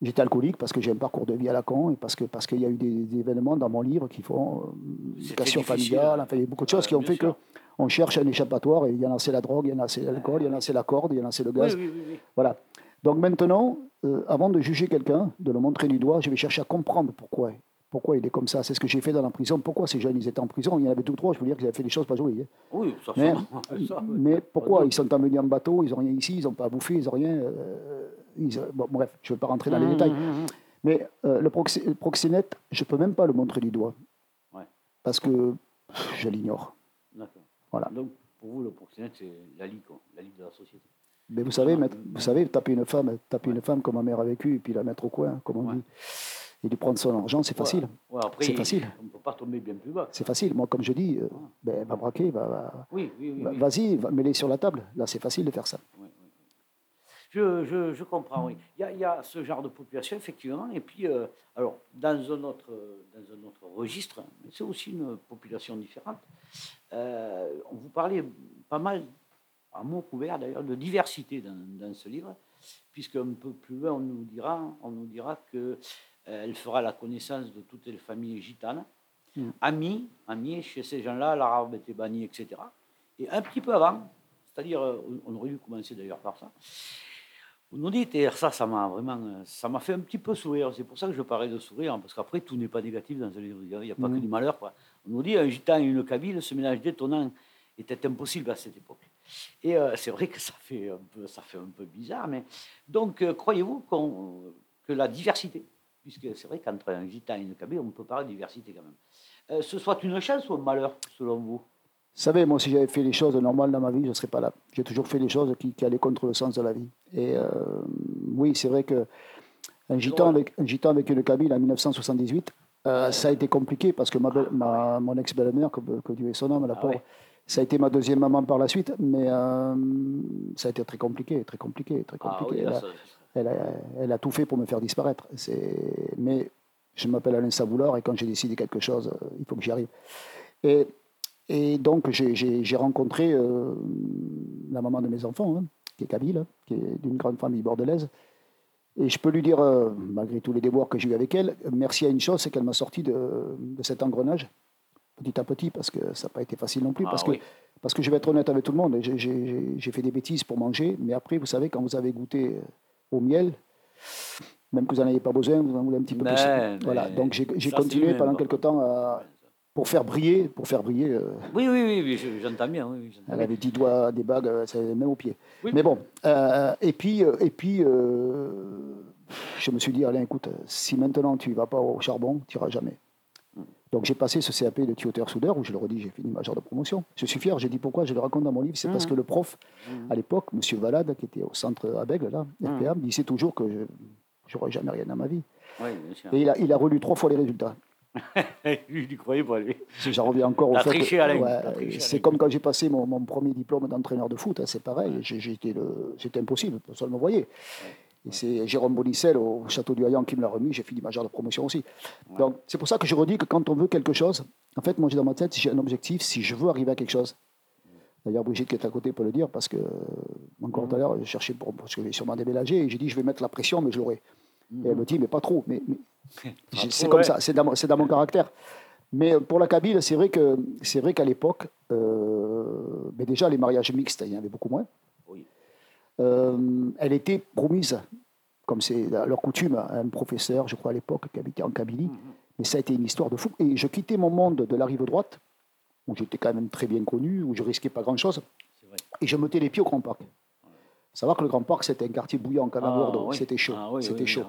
Speaker 2: J'étais alcoolique parce que j'ai un parcours de vie à la con et parce qu'il parce qu'il y a eu des, des événements dans mon livre qui font euh, éducation familiale, enfin, il y a beaucoup de choses
Speaker 1: Ouais,
Speaker 2: qui ont fait
Speaker 1: sûr.
Speaker 2: Qu'on cherche un échappatoire et il y en a c'est la drogue, il y en a c'est l'alcool, il y en a c'est la corde, il y en a c'est le gaz.
Speaker 1: oui, oui, oui.
Speaker 2: Voilà. Donc maintenant, euh, avant de juger quelqu'un, de le montrer du doigt, je vais chercher à comprendre pourquoi. Pourquoi il est comme ça C'est ce que j'ai fait dans la prison. Pourquoi ces jeunes ils étaient en prison? Il y en avait deux ou trois, je veux dire qu'ils avaient fait des choses pas jolies. hein.
Speaker 1: Oui, ça,
Speaker 2: Mais,
Speaker 1: ça,
Speaker 2: mais pourquoi Ils sont emmenés en bateau, ils n'ont rien ici, ils n'ont pas à bouffer, ils n'ont rien. euh, ils- bon, bref, je ne vais pas rentrer dans les
Speaker 1: Mmh,
Speaker 2: détails.
Speaker 1: mmh, mmh.
Speaker 2: Mais euh, le, proxé- le proxénète, je ne peux même pas le montrer du doigt.
Speaker 1: Ouais.
Speaker 2: Parce que je l'ignore. Voilà.
Speaker 1: Donc, pour vous, le proxénète, c'est la ligue, quoi, la ligue de la société.
Speaker 2: Mais vous savez, mettre- vous savez, taper une femme, taper
Speaker 1: Ouais.
Speaker 2: une femme comme ma mère a vécu, et puis la mettre au coin, comme on
Speaker 1: Ouais.
Speaker 2: dit, et lui prendre son argent, c'est facile.
Speaker 1: Ouais,
Speaker 2: C'est facile.
Speaker 1: On ne peut pas tomber bien plus bas.
Speaker 2: C'est facile. Moi, comme je dis, euh, ben, va braquer, va,
Speaker 1: Oui, oui, oui.
Speaker 2: va-
Speaker 1: oui.
Speaker 2: vas-y, va mets-les sur la table. Là, c'est facile de faire ça.
Speaker 1: Je, je, je comprends, oui. Il y, a, il y a ce genre de population, effectivement. Et puis, euh, alors, dans un autre, dans un autre registre, c'est aussi une population différente. Euh, on vous parlait pas mal, à mot couvert d'ailleurs, de diversité dans, dans ce livre, puisque un peu plus loin, on nous dira, on nous dira que euh, elle fera la connaissance de toutes les familles gitanes,
Speaker 2: Mm.
Speaker 1: amis, amis, chez ces gens-là, l'arabe était banni, etc. Et un petit peu avant, c'est-à-dire, euh, on aurait dû commencer d'ailleurs par ça, vous nous dites, et ça, ça m'a vraiment, euh, ça m'a fait un petit peu sourire. C'est pour ça que je parlais de sourire, parce qu'après, tout n'est pas négatif dans ce livre. Il n'y a pas que
Speaker 2: Mhm.
Speaker 1: du malheur. Quoi. On nous dit, un gitan et une kabyle, ce ménage détonnant était impossible à cette époque. Et euh, c'est vrai que ça fait un peu, ça fait un peu bizarre, mais donc, euh, croyez-vous qu'on- que la diversité, puisque c'est vrai qu'entre un gitan et une kabyle, on peut parler de diversité quand même, euh, ce soit une chance ou un malheur, selon vous?
Speaker 2: Savez, moi, si j'avais fait les choses normales dans ma vie, je ne serais pas là. J'ai toujours fait les choses qui, qui allaient contre le sens de la vie. Et oui, c'est vrai que un gitan, avec, un gitan avec une Kabyle en 1978, euh, ça a été compliqué parce que ma, mon ex-belle-mère, que, que Dieu ait son âme, la
Speaker 1: Ah
Speaker 2: pauvre,
Speaker 1: ouais.
Speaker 2: ça a été ma deuxième maman par la suite, mais euh, ça a été très compliqué, très compliqué, très
Speaker 1: Ah
Speaker 2: compliqué.
Speaker 1: oui,
Speaker 2: Elle a-
Speaker 1: ça-
Speaker 2: elle a, elle a tout fait pour me faire disparaître. Mais je m'appelle Alain Savoulard et quand j'ai décidé quelque chose, euh, il faut que j'y arrive. Et, et donc, j'ai- rencontré euh, la maman de mes enfants, hein, qui est Kabyle, qui est d'une grande famille bordelaise. Et je peux lui dire, euh, malgré tous les déboires que j'ai eu avec elle, merci à une chose, c'est qu'elle m'a sorti de, de cet engrenage, petit à petit, parce que ça n'a pas été facile non plus.
Speaker 1: Ah
Speaker 2: parce,
Speaker 1: oui.
Speaker 2: que, parce que je vais être honnête avec tout le monde, j'ai- fait des bêtises pour manger, mais après, vous savez, quand vous avez goûté au miel, même que vous n'en avez pas besoin, vous en voulez un petit peu
Speaker 1: Mais-
Speaker 2: plus. Voilà, donc j'ai continué pendant quelques temps à- pour faire briller, pour faire briller. euh,
Speaker 1: Oui, oui, oui, oui, je- j'entends bien. Oui,
Speaker 2: elle avait 10 doigts, des bagues, euh, même aux pieds.
Speaker 1: Oui.
Speaker 2: Mais bon, euh, et puis, et puis je me suis dit, Alain, écoute, si maintenant tu ne vas pas au charbon, tu n'iras jamais. Donc j'ai passé ce CAP de tuyauteur soudeur, où je le redis, j'ai fini major de promotion. Je suis fier, j'ai dit pourquoi, je le raconte dans mon livre, c'est parce
Speaker 1: Mhm.
Speaker 2: que le prof, à l'époque, M. Valade, qui était au centre à Bègle, là, RPA, me disait toujours que je n'aurais jamais rien dans ma vie.
Speaker 1: Oui, bien sûr.
Speaker 2: Et il a, il a relu trois fois les résultats.
Speaker 1: lui, il y croyait pas, lui.
Speaker 2: J'en reviens encore au fait.
Speaker 1: triché,
Speaker 2: que- ouais,
Speaker 1: triché,
Speaker 2: c'est comme quand j'ai passé mon, mon premier diplôme d'entraîneur de foot, hein, c'est pareil. Le- C'était impossible, personne ne me voyait. Et c'est Jérôme Bonicel au château du Hayan qui me l'a remis. J'ai fini major de promotion aussi. Donc c'est pour ça que je redis que quand on veut quelque chose, en fait, moi j'ai dans ma tête, si j'ai un objectif, si je veux arriver à quelque chose. D'ailleurs, Brigitte qui est à côté peut le dire parce que, euh, encore
Speaker 1: Mhm.
Speaker 2: tout à l'heure, je cherchais pour, parce que j'ai sûrement déménagé et j'ai dit je vais mettre la pression, mais je l'aurai. Et elle me dit mais pas trop. Mais, c'est comme
Speaker 1: ouais.
Speaker 2: ça, c'est dans, mon- c'est dans mon caractère. Mais euh, pour la Kabyle, c'est vrai que c'est vrai qu'à l'époque, euh, mais déjà les mariages mixtes, il y en avait beaucoup moins.
Speaker 1: Oui.
Speaker 2: Euh, elle était promise, comme c'est leur coutume, à un professeur, je crois à l'époque, qui habitait en Kabylie. Mais ça a été une histoire de fou. Et je quittais mon monde de la rive droite, où j'étais quand même très bien connu, où je risquais pas grand-chose, et je mettais les pieds au Grand Parc. Savoir que le Grand Parc, c'était un quartier bouillant, comme à
Speaker 1: Ah,
Speaker 2: Bordeaux.
Speaker 1: oui.
Speaker 2: C'était chaud.
Speaker 1: Ah, oui,
Speaker 2: c'était
Speaker 1: oui,
Speaker 2: chaud.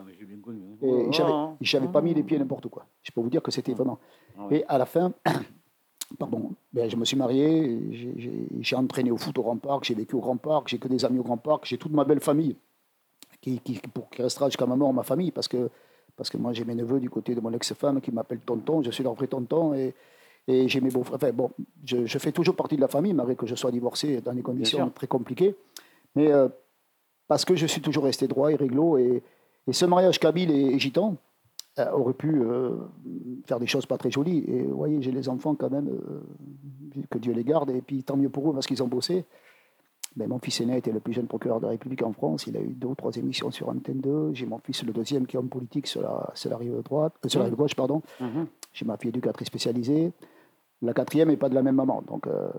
Speaker 2: Et j'avais, j'avais pas mis les pieds n'importe quoi. Je peux vous dire que c'était vraiment.
Speaker 1: Ah.
Speaker 2: Et à la fin, pardon, ben, je me suis marié, j'ai, j'ai- j'ai entraîné au foot au Grand Parc, j'ai vécu au Grand Parc, j'ai que des amis au Grand Parc, j'ai toute ma belle famille qui, qui, pour, qui restera jusqu'à ma mort ma famille parce que, parce que moi j'ai mes neveux du côté de mon ex-femme qui m'appellent tonton, je suis leur vrai tonton et, et j'ai mes beaux-frères. Enfin bon, je, je fais toujours partie de la famille malgré que je sois divorcé dans des conditions très compliquées. Mais euh, parce que je suis toujours resté droit et réglo et, et ce mariage kabyle et, et gitan, euh, aurait pu euh, faire des choses pas très jolies. Et vous voyez, j'ai les enfants quand même, que Dieu les garde, et puis tant mieux pour eux parce qu'ils ont bossé. Mais mon fils aîné était le plus jeune procureur de la République en France. Il a eu deux ou trois émissions sur Antenne 2. J'ai mon fils le deuxième qui est homme politique sur la, sur la rive droite, euh, sur la rive gauche, pardon.
Speaker 1: Mhm.
Speaker 2: J'ai ma fille éducatrice spécialisée. La quatrième n'est pas de la même maman, donc euh,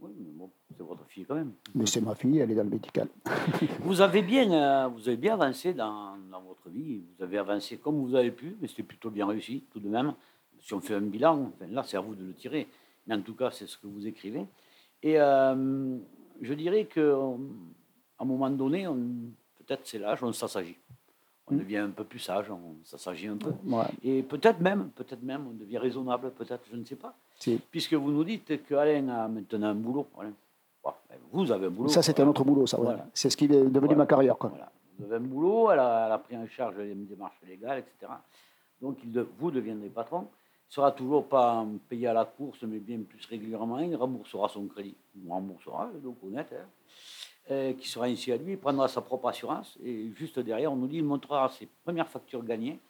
Speaker 1: Oui, mais bon, c'est votre fille quand même.
Speaker 2: mais c'est ma fille, elle est dans le médical.
Speaker 1: Vous avez bien, euh, vous avez bien avancé dans, dans votre vie. Vous avez avancé comme vous avez pu, mais c'était plutôt bien réussi tout de même. Si on fait un bilan, enfin, là c'est à vous de le tirer. Mais en tout cas, c'est ce que vous écrivez. Et euh, je dirais que à un moment donné, on- peut-être c'est l'âge, on s'assagit. On
Speaker 2: Mm.
Speaker 1: devient un peu plus sage, on s'assagit un peu.
Speaker 2: Ouais,
Speaker 1: Et peut-être même, peut-être même, on devient raisonnable, peut-être, je ne sais pas. Puisque vous nous dites qu'Alain a maintenant un boulot. Alain. Vous avez un boulot.
Speaker 2: ça, c'est un autre boulot, ça.
Speaker 1: Voilà.
Speaker 2: C'est ce qui est devenu
Speaker 1: Voilà.
Speaker 2: ma carrière. Quoi.
Speaker 1: Voilà. Vous avez un boulot, elle a, elle a pris en charge les démarches légales, etc. Donc il de- vous deviendrez patron. Il ne sera toujours pas payé à la course, mais bien plus régulièrement. Il remboursera son crédit. Il remboursera, donc honnête. hein. Euh, qui sera ainsi à lui, il prendra sa propre assurance. Et juste derrière, on nous dit il montrera ses premières factures gagnées.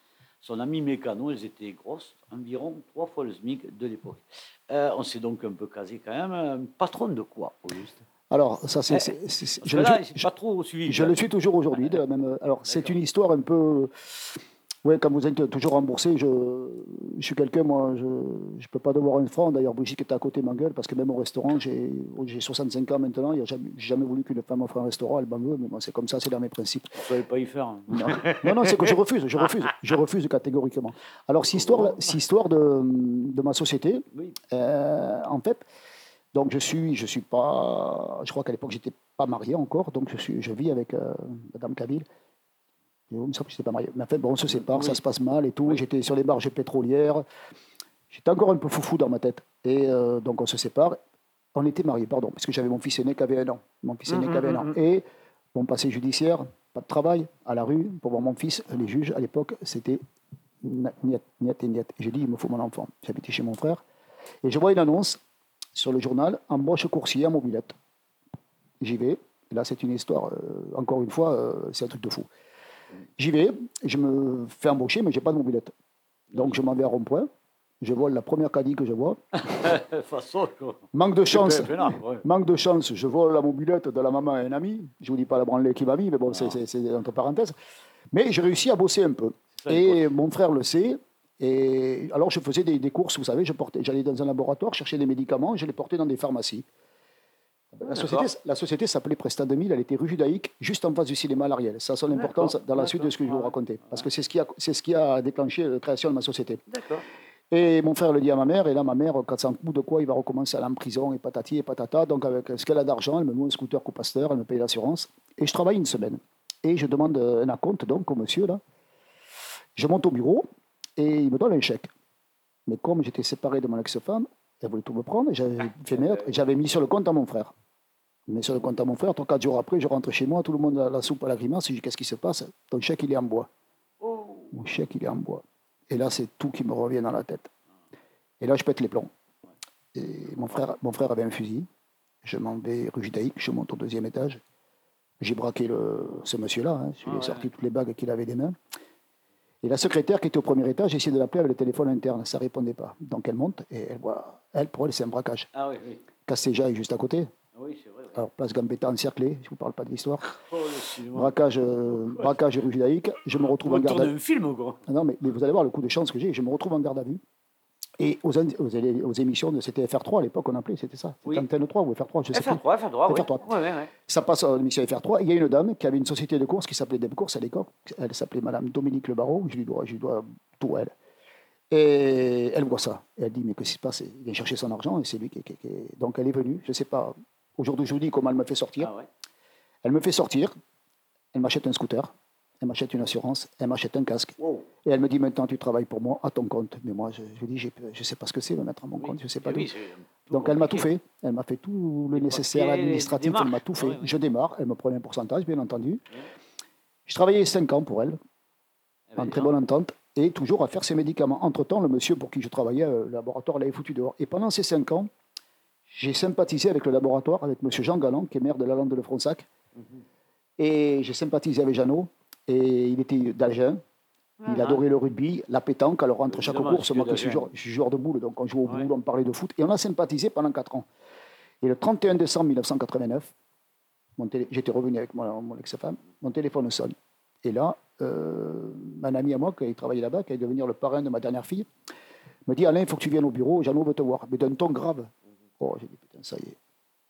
Speaker 1: Son ami mécano, elles étaient grosses, environ trois fois le SMIC de l'époque. Euh, on s'est donc un peu casé quand même. Euh, Patron de quoi, au juste
Speaker 2: Alors, ça, c'est.
Speaker 1: Eh,
Speaker 2: je suis-
Speaker 1: c'est pas trop suivi.
Speaker 2: Je le suis toujours aujourd'hui. même- Alors, c'est une histoire un peu. Oui, comme vous êtes toujours remboursé, je, je suis quelqu'un, moi, je ne peux pas devoir un franc. D'ailleurs, Brigitte qui était à côté m'engueule parce que même au restaurant, j'ai j'ai 65 ans maintenant, y a jamais, jamais voulu qu'une femme offre un restaurant, elle m'en veut, mais moi, c'est comme ça, c'est dans mes principes.
Speaker 1: Vous ne savez pas y faire. hein.
Speaker 2: Non, non, non, c'est que je refuse, je refuse, je refuse catégoriquement. Alors, cette histoire, cette histoire de, de ma société,
Speaker 1: Oui.
Speaker 2: euh, en fait, donc je suis, je suis pas, je crois qu'à l'époque j'étais pas marié encore, donc je suis, je vis avec euh, Madame Kabyle. Il me semble que j'étais pas marié. Mais en fait, bon, on se sépare, ça se passe mal et tout. J'étais sur les barges pétrolières. J'étais encore un peu foufou dans ma tête. Et euh, donc on se sépare. On était mariés, pardon, parce que j'avais mon fils aîné qui avait un an. Mon fils aîné
Speaker 1: Mhm,
Speaker 2: qui avait un an.
Speaker 1: mhm.
Speaker 2: Et mon passé judiciaire, pas de travail, à la rue, pour voir mon fils. Les juges, à l'époque, c'était niet, niet et niet. J'ai dit, il me faut mon enfant. J'habitais chez mon frère. Et je vois une annonce sur le journal, embauche coursier à mobilette. J'y vais. Là, c'est une histoire, euh, encore une fois, euh, c'est un truc de fou. J'y vais, je me fais embaucher, mais je n'ai pas de mobilette. Donc, je m'en vais à rond-point. Je vole la première caddie que je vois.
Speaker 1: façon.
Speaker 2: Manque de chance.
Speaker 1: Ouais.
Speaker 2: Manque de chance, je vole la mobilette de la maman à un ami. Je vous dis pas la branlée qui m'a mis, mais bon, c'est- entre parenthèses. Mais j'ai réussi à bosser un peu.
Speaker 1: Ça,
Speaker 2: Et mon frère le sait. Et alors, je faisais des, des courses, vous savez, j'allais dans un laboratoire chercher des médicaments, je les portais dans des pharmacies. La société, la société s'appelait Presta 2000, elle était rue Judaïque, juste en face du cinéma L'Ariel. Ça a son importance dans la suite de ce que je vais vous raconter, parce que c'est ce, qui a- c'est ce qui a déclenché la création de ma société.
Speaker 1: D'accord.
Speaker 2: Et mon frère le dit à ma mère, et là, ma mère, quand ça en coup de quoi, il va recommencer à aller en prison, et patati et patata. Donc, avec ce qu'elle a d'argent, elle me loue un scooter coupasteur, elle me paye l'assurance. Et je travaille une semaine. Et je demande un acompte, donc, au monsieur, là. Je monte au bureau, et il me donne un chèque. Mais comme j'étais séparé de mon ex-femme, elle voulait tout me prendre, et j'avais mis sur le compte à mon frère. Mais sur le compte à mon frère, trois, quatre jours après, je rentre chez moi, tout le monde a la soupe à la grimace, je dis, qu'est-ce qui se passe? Ton chèque, il est en bois.
Speaker 1: Oh.
Speaker 2: Mon chèque, il est en bois. Et là, c'est tout qui me revient dans la tête. Et là, je pète les plombs. Et mon frère, mon frère avait un fusil. Je m'en vais rue Judaïque, je monte au deuxième étage. J'ai braqué le, ce monsieur-là. hein. Je lui ai
Speaker 1: Ah ouais.
Speaker 2: sorti toutes les bagues qu'il avait des mains. Et la secrétaire qui était au premier étage, j'ai essayé de l'appeler avec le téléphone interne. Ça ne répondait pas. Donc elle monte et elle voit. Elle, pour elle, c'est un braquage.
Speaker 1: Ah oui, oui.
Speaker 2: Castéja est juste à côté.
Speaker 1: Ah Oui, c'est vrai.
Speaker 2: Alors, place Gambetta encerclée. Je ne vous parle pas de l'histoire.
Speaker 1: Oh.
Speaker 2: Braquage, euh, braquage rue Judaïque. Je me retrouve en garde à
Speaker 1: tourne un film, quoi.
Speaker 2: ah Non, mais, mais vous allez voir le coup de chance que j'ai. Je me retrouve en garde à vue. Et aux, aux, aux émissions de c'était FR3 à l'époque, on appelait, c'était ça. C'était
Speaker 1: Oui.
Speaker 2: Antenne 3 ou FR3, je sais plus.
Speaker 1: FR3, FR3, oui.
Speaker 2: FR3.
Speaker 1: Ouais, ouais.
Speaker 2: Ça passe à l'émission FR3. Il y a une dame qui avait une société de courses qui s'appelait Deb Course à l'époque. Elle s'appelait Madame Dominique Le Barreau. Je lui dois, je lui dois tout à elle. Et elle voit ça. Et elle dit Mais qu'est-ce qui se passe? Il vient chercher son argent et c'est lui qui, qui- qui- Donc elle est venue. Je ne sais pas. Aujourd'hui, je vous dis comment elle me fait sortir.
Speaker 1: Ah ouais.
Speaker 2: Elle me fait sortir. Elle m'achète un scooter. Elle m'achète une assurance. Elle m'achète un casque.
Speaker 1: Wow.
Speaker 2: Et elle me dit maintenant tu travailles pour moi à ton compte. Mais moi je, lui dis je ne sais pas ce que c'est me mettre à mon compte, je ne sais pas
Speaker 1: Eh
Speaker 2: d'où.
Speaker 1: oui,
Speaker 2: Donc elle m'a tout fait. Elle m'a fait tout le nécessaire administratif, elle m'a tout fait. Je démarre, elle me prenait un pourcentage bien entendu. Je travaillais 5 ans pour elle,
Speaker 1: Eh ben,
Speaker 2: en
Speaker 1: dis
Speaker 2: très bonne entente, et toujours à faire ses médicaments. Entre-temps, le monsieur pour qui je travaillais, euh, le laboratoire l'avait foutu dehors. Et pendant ces 5 ans, j'ai sympathisé avec le laboratoire, avec monsieur Jean Galland, qui est maire de la Lande de Fronsac.
Speaker 1: Mhm.
Speaker 2: Et j'ai sympathisé avec Jeannot, et il était d'Algin. Il
Speaker 1: Ah.
Speaker 2: adorait le rugby, la pétanque. Alors, entre chaque course, moi
Speaker 1: que
Speaker 2: qui suis
Speaker 1: d'Algin.
Speaker 2: joueur, je suis joueur de boule, donc on joue au
Speaker 1: Ouais.
Speaker 2: boule, on parlait de foot. Et on a sympathisé pendant 4 ans. Et le 31 décembre 1989, mon télé- j'étais revenu avec mon, mon ex-femme, mon téléphone sonne. Et là, euh, un ami à moi qui travaillait là-bas, qui allait devenir le parrain de ma dernière fille, me dit Alain, il faut que tu viennes au bureau, Jeannot veut te voir. Mais d'un ton grave. Oh, j'ai dit Putain, ça y est,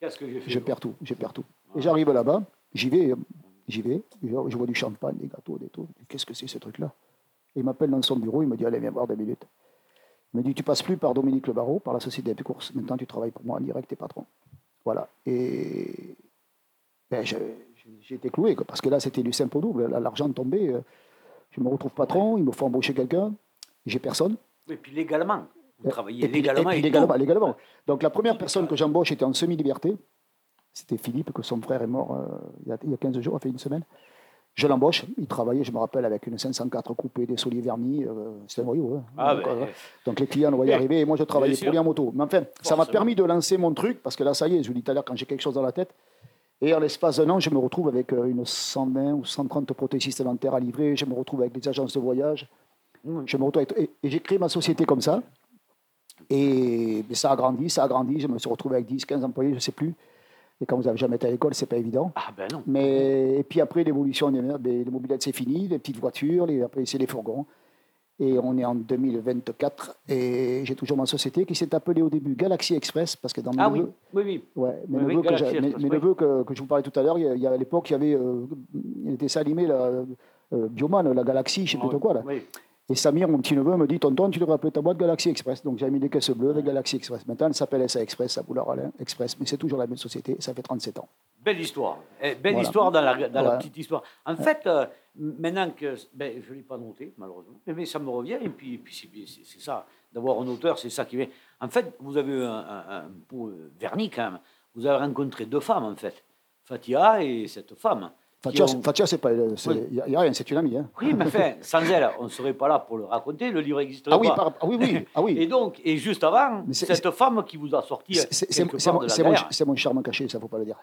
Speaker 1: Qu'est-ce que j'ai fait
Speaker 2: je perds tout, je perds tout. Et j'arrive là-bas, j'y vais, euh, j'y vais, je, vois du champagne, des gâteaux, des trucs. Qu'est-ce que c'est ce truc-là? Il m'appelle dans son bureau, il me dit Allez, viens voir deux minutes. Il me dit Tu passes plus par Dominique Le Barreau, par la société de courses. Maintenant, tu travailles pour moi en direct, t'es patron. Voilà. Et ben, j'ai été cloué, quoi, parce que là, c'était du simple au double. L'argent tombait. euh, Je me retrouve patron, il me faut embaucher quelqu'un. J'ai personne.
Speaker 1: Et puis légalement. Vous travaillez
Speaker 2: Et puis-
Speaker 1: légalement.
Speaker 2: et puis
Speaker 1: et
Speaker 2: légalement,
Speaker 1: tout.
Speaker 2: légalement. Donc la première personne que j'embauche était en semi-liberté. C'était Philippe, que son frère est mort euh, il, y a, il y a 15 jours, il y a fait une semaine. Je l'embauche, il travaillait, je me rappelle, avec une 504 coupée, des soliers vernis. euh, C'était un voyou. hein.
Speaker 1: Ah,
Speaker 2: donc,
Speaker 1: ben,
Speaker 2: euh, donc les clients, on va y arriver. Et moi, je travaillais pour lui en moto. Mais enfin, ça m'a permis de lancer mon truc, parce que là, ça y est, je vous dis tout à l'heure, quand j'ai quelque chose dans la tête. Et en l'espace d'un an, je me retrouve avec euh, une 120 ou 130 prothésistes dentaires à livrer. Je me retrouve avec des agences de voyage.
Speaker 1: Mmh.
Speaker 2: Je me retrouve avec- et, et j'ai créé ma société comme ça. Et mais ça a grandi, ça a grandi. Je me suis retrouvé avec 10, 15 employés, je ne sais plus. Et quand vous n'avez jamais été à l'école, c'est pas évident.
Speaker 1: Ah ben non.
Speaker 2: Mais, et puis après, l'évolution, des mobilettes, c'est fini. Les petites voitures, les, après, c'est les fourgons. Et on est en 2024. Et j'ai toujours ma société qui s'est appelée au début Galaxy Express. Parce que dans mes
Speaker 1: Ah oui,
Speaker 2: neveux-
Speaker 1: oui, oui.
Speaker 2: Ouais, mes
Speaker 1: Oui,
Speaker 2: que, mes- neveux que, que je vous parlais tout à l'heure, il y a- à l'époque, il y avait, euh, il était ça animé, la, euh, Bioman, la Galaxy, je sais plus
Speaker 1: Ah
Speaker 2: trop quoi. Là. Et Samir, mon petit neveu, me dit Tonton, tu devrais appeler ta boîte Galaxy Express. Donc j'ai mis des caisses bleues avec Galaxy Express. Maintenant, elle s'appelle SA Express, à Boulard-Alain Express, mais c'est toujours la même société, ça fait 37 ans.
Speaker 1: Belle histoire. Eh, belle
Speaker 2: Voilà.
Speaker 1: histoire dans, la, dans la
Speaker 2: Ouais.
Speaker 1: petite histoire. En fait, euh, maintenant que. Ben, je ne l'ai pas noté, malheureusement, mais, ça me revient, et puis, puis c'est- ça. d'avoir un auteur, c'est ça qui est. En fait, vous avez un, un, un euh, vernis quand même. Vous avez rencontré deux femmes, en fait. Fatia et cette femme.
Speaker 2: Fatia,
Speaker 1: ont-
Speaker 2: c'est- pas. Il
Speaker 1: Oui.
Speaker 2: n'y a, rien, c'est une amie. Hein.
Speaker 1: Oui, mais enfin, sans elle, on ne serait pas là pour le raconter, le livre n'existerait
Speaker 2: Ah oui,
Speaker 1: pas.
Speaker 2: par- ah oui, oui. Ah oui.
Speaker 1: Et donc, et juste avant,
Speaker 2: Mais c'est-
Speaker 1: cette femme qui vous a sorti
Speaker 2: C'est- mon, charme caché, ça faut pas le dire.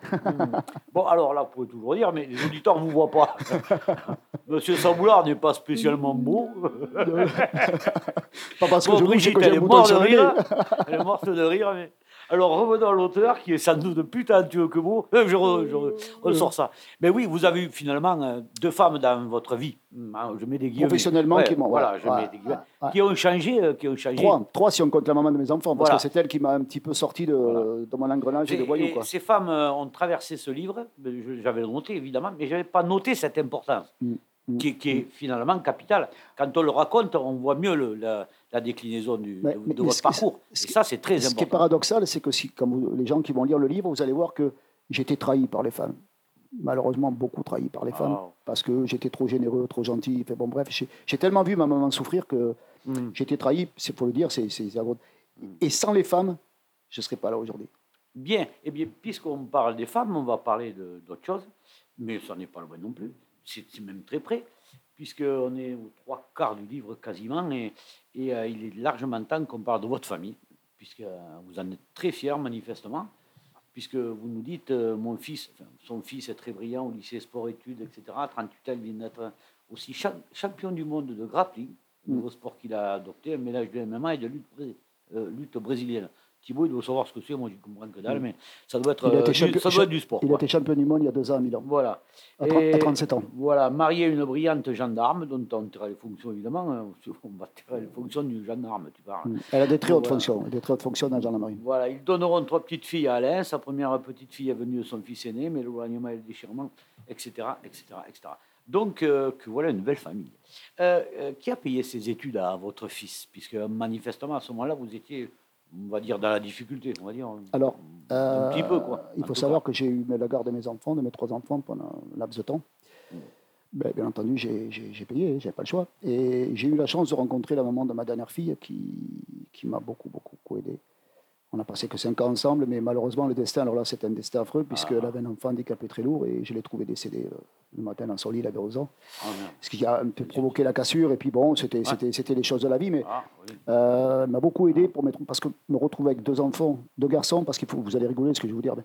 Speaker 1: Bon, alors là, vous pouvez toujours dire, mais les auditeurs ne vous voient pas. Monsieur Saboulard n'est pas spécialement beau.
Speaker 2: Pas parce que
Speaker 1: Bon,
Speaker 2: je
Speaker 1: Brigitte, elle est morte de rire. Elle est morte de rire. Mais... Alors, revenons à l'auteur, qui est sans doute plus talentueux que vous. Euh, Je, je ça. Mais oui, vous avez eu finalement euh, deux femmes dans votre vie. Hum, hein, Je mets des guillemets.
Speaker 2: Professionnellement,
Speaker 1: Ouais,
Speaker 2: qui m'ont-
Speaker 1: Voilà, je
Speaker 2: ouais,
Speaker 1: mets des guillemets.
Speaker 2: ouais.
Speaker 1: Qui ont changé. euh, Qui ont changé.
Speaker 2: Trois, trois si on compte la maman de mes enfants, parce
Speaker 1: Voilà.
Speaker 2: que c'est elle qui m'a un petit peu sorti de,
Speaker 1: Voilà.
Speaker 2: de mon engrenage et de voyou. Quoi.
Speaker 1: ces femmes ont traversé ce livre, j'avais noté évidemment, mais je n'avais pas noté cette importance,
Speaker 2: Mm, mm,
Speaker 1: qui, est- qui est finalement capitale. Quand on le raconte, on voit mieux le- la, la déclinaison du,
Speaker 2: Mais-
Speaker 1: de,
Speaker 2: mais-
Speaker 1: de
Speaker 2: mais
Speaker 1: votre parcours.
Speaker 2: ce
Speaker 1: Et ça, c'est très
Speaker 2: Ce qui est
Speaker 1: important.
Speaker 2: paradoxal, c'est que si, vous- les gens qui vont lire le livre, vous allez voir que j'étais trahi par les femmes. Malheureusement, beaucoup trahi par les femmes, parce que j'étais trop généreux, trop gentil. Enfin, bon, bref, j'ai tellement vu ma maman souffrir que
Speaker 1: Mm.
Speaker 2: j'étais trahi, c'est pour le dire, c'est grosse- Et sans les femmes, je ne serais pas là aujourd'hui.
Speaker 1: Bien, eh bien, puisqu'on parle des femmes, on va parler d'autre chose, mais ça n'est pas loin non plus, c'est c'est même très près, puisqu'on est aux trois quarts du livre quasiment, et, et, euh, il est largement temps qu'on parle de votre famille, puisque euh, vous en êtes très fiers manifestement, puisque vous nous dites, euh, mon fils, enfin, son fils est très brillant au lycée sport-études, etc., 38 ans, il vient d'être aussi cha- champion du monde de grappling,
Speaker 2: Mm.
Speaker 1: nouveau sport qu'il a adopté, un mélange de MMA et de lutte, euh, lutte brésilienne. Thibaut, il doit savoir ce que c'est, moi je comprends que dalle, mais ça doit être,
Speaker 2: Mm.
Speaker 1: Euh, du,
Speaker 2: champion-
Speaker 1: ça doit être du sport.
Speaker 2: Il
Speaker 1: quoi.
Speaker 2: été champion du monde il y a deux ans à Milan,
Speaker 1: Voilà.
Speaker 2: à,
Speaker 1: Et
Speaker 2: à 37 ans.
Speaker 1: Voilà, marié à une brillante gendarme, dont on tira les fonctions évidemment. hein, On va tirer les fonctions du gendarme, tu parles.
Speaker 2: Mm. Elle a des très hautes
Speaker 1: Voilà.
Speaker 2: fonctions, des très hautes fonctions dans la gendarmerie.
Speaker 1: Voilà, ils donneront trois petites filles à Alain. Sa première petite fille est venue de son fils aîné, mais l'éloignement et le déchirement, etc. etc., etc. Donc, euh, que voilà une belle famille. Euh, euh, qui a payé ses études à votre fils? Puisque manifestement, à ce moment-là, vous étiez, on va dire, dans la difficulté. On va dire,
Speaker 2: Alors,
Speaker 1: un petit
Speaker 2: Euh,
Speaker 1: peu, quoi.
Speaker 2: Il
Speaker 1: en
Speaker 2: faut savoir que j'ai eu la garde de mes enfants, de mes trois enfants, pendant un laps de temps.
Speaker 1: Mm.
Speaker 2: Ben, bien entendu, j'ai payé, j'ai pas le choix. Et j'ai eu la chance de rencontrer la maman de ma dernière fille qui, qui m'a beaucoup, beaucoup aidé. On n'a passé que cinq ans ensemble, mais malheureusement, le destin, alors là, c'est un destin affreux, puisqu'elle
Speaker 1: Ah.
Speaker 2: avait un enfant handicapé très lourd et je l'ai trouvé décédé euh, le matin dans son lit, il avait 11 ans.
Speaker 1: Ah.
Speaker 2: Ce qui a un peu provoqué la cassure, et puis bon, c'était les choses de la vie, mais
Speaker 1: Ah, oui.
Speaker 2: euh, m'a beaucoup aidé pour mettre, parce que me retrouver avec deux enfants, deux garçons, parce qu'il faut, vous allez rigoler ce que je vais vous dire, mais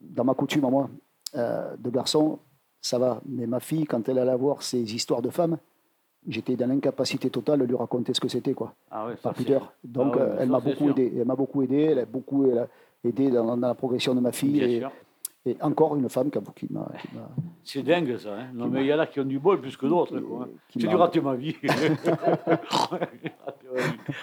Speaker 2: dans ma coutume à moi, euh, deux garçons, ça va. Mais ma fille, quand elle allait voir ces histoires de femmes, j'étais dans l'incapacité totale de lui raconter ce que c'était, quoi,
Speaker 1: Ah, ouais,
Speaker 2: par pudeur. Donc,
Speaker 1: Ah ouais,
Speaker 2: euh, elle m'a beaucoup aidé. Elle m'a beaucoup aidé. Elle a beaucoup elle a aidé dans, dans la progression de ma fille.
Speaker 1: Bien
Speaker 2: Et,
Speaker 1: sûr.
Speaker 2: et encore une femme qui, m'a.
Speaker 1: C'est dingue ça. Hein non, mais il y en a qui ont du bol plus que d'autres. J'ai dû rater vie. Ma vie.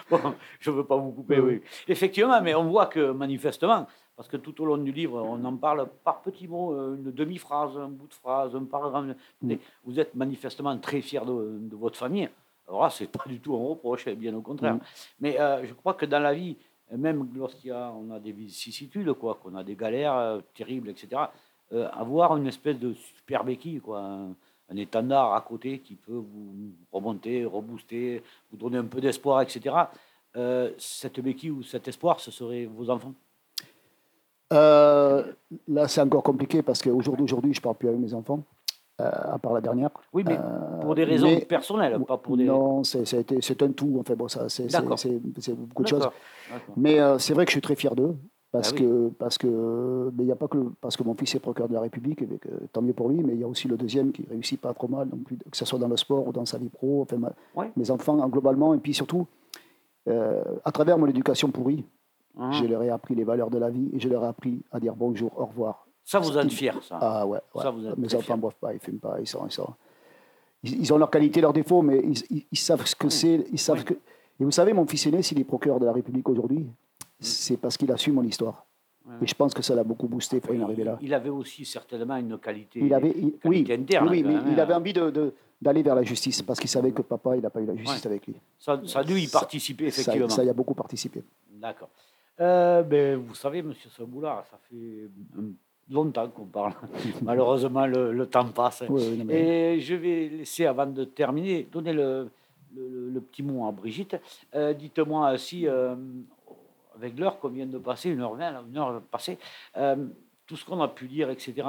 Speaker 1: Bon, je ne veux pas vous couper, oui. Effectivement, mais on voit que manifestement, parce que tout au long du livre, on en parle par petits mots, euh, une demi-phrase, un bout de phrase, un paragraphe. Mais Vous êtes manifestement très fier de, de votre famille. Alors là, ce n'est pas du tout un reproche, bien au contraire.
Speaker 2: Mm.
Speaker 1: Mais euh, je crois que dans la vie, même lorsqu'il y a, on a des vicissitudes, quoi, qu'on a des galères euh, terribles, etc., euh, avoir une espèce de super béquille, quoi, un, un étendard à côté qui peut vous remonter, rebooster, vous donner un peu d'espoir, etc. Cette béquille ou cet espoir, ce seraient vos enfants
Speaker 2: Euh, là, c'est encore compliqué parce qu'aujourd'hui, aujourd'hui, je ne parle plus avec mes enfants, euh, à part la dernière.
Speaker 1: Oui, mais
Speaker 2: Euh,
Speaker 1: pour des raisons
Speaker 2: mais-
Speaker 1: personnelles, pas pour des...
Speaker 2: Non, c'est un tout. Enfin, bon, ça, c'est beaucoup de choses. Mais c'est vrai que je suis très fier d'eux. Parce,
Speaker 1: Ah oui.
Speaker 2: que, parce que mais y a pas que le- parce que mon fils est procureur de la République, et que, tant mieux pour lui, mais il y a aussi le deuxième qui réussit pas trop mal, plus, que ce soit dans le sport ou dans sa vie pro, enfin, ma-
Speaker 1: Ouais.
Speaker 2: mes enfants hein, globalement, et puis surtout, à travers mon éducation pourrie,
Speaker 1: Hein.
Speaker 2: je leur ai appris les valeurs de la vie et je leur ai appris à dire bonjour, au revoir.
Speaker 1: Ça, vous en êtes fier, ça.
Speaker 2: Ah ouais,
Speaker 1: Ça,
Speaker 2: ouais.
Speaker 1: vous êtes
Speaker 2: mes enfants ne boivent pas, ils fument pas, ils sont, ils sont- ils, ils ont leurs qualités, leurs défauts, mais ils, ils- ils savent ce que c'est, ils savent
Speaker 1: Oui.
Speaker 2: que. Et vous savez, mon fils aîné, s'il est procureur de la République aujourd'hui, c'est parce qu'il a su mon histoire.
Speaker 1: Ouais.
Speaker 2: Et je pense que ça l'a beaucoup boosté pour en arriver là.
Speaker 1: Il avait aussi certainement une qualité,
Speaker 2: Il avait, il- oui,
Speaker 1: interne.
Speaker 2: oui, mais il
Speaker 1: hein.
Speaker 2: avait envie de, de- d'aller vers la justice parce qu'il savait que papa, il n'a pas eu la justice
Speaker 1: Ouais.
Speaker 2: avec lui.
Speaker 1: Ça, ça a dû y
Speaker 2: Ça-
Speaker 1: participer,
Speaker 2: Ça,
Speaker 1: effectivement.
Speaker 2: ça y a beaucoup participé.
Speaker 1: D'accord. Euh, ben, vous savez, Monsieur Saboulard, ça fait euh, longtemps qu'on parle. Malheureusement, le, le temps passe.
Speaker 2: Oui, oui, non, mais-
Speaker 1: Et je vais laisser, avant de terminer, donner le, le- petit mot à Brigitte. Euh, Dites-moi si, euh, avec l'heure qu'on vient de passer, une heure vingt, là, une heure passée, euh, tout ce qu'on a pu dire, etc.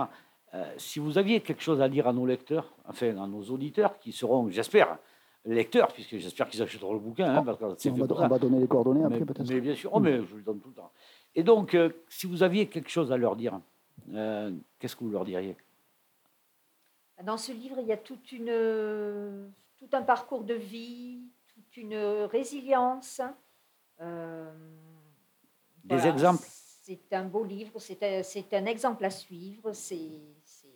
Speaker 1: si vous aviez quelque chose à dire à nos lecteurs, enfin à nos auditeurs, qui seront, j'espère, lecteurs, puisque j'espère qu'ils achèteront le bouquin, hein, parce que c'est
Speaker 2: On va, on donner les coordonnées
Speaker 1: Mais,
Speaker 2: après peut-être.
Speaker 1: mais bien sûr, oh, mais je le donne tout le temps. Et donc, euh, si vous aviez quelque chose à leur dire, euh, qu'est-ce que vous leur diriez?
Speaker 4: Dans ce livre, il y a toute une, tout un parcours de vie, toute une résilience. Euh,
Speaker 1: Des exemples?
Speaker 4: C'est un beau livre, c'est un, c'est un exemple à suivre. C'est c'est-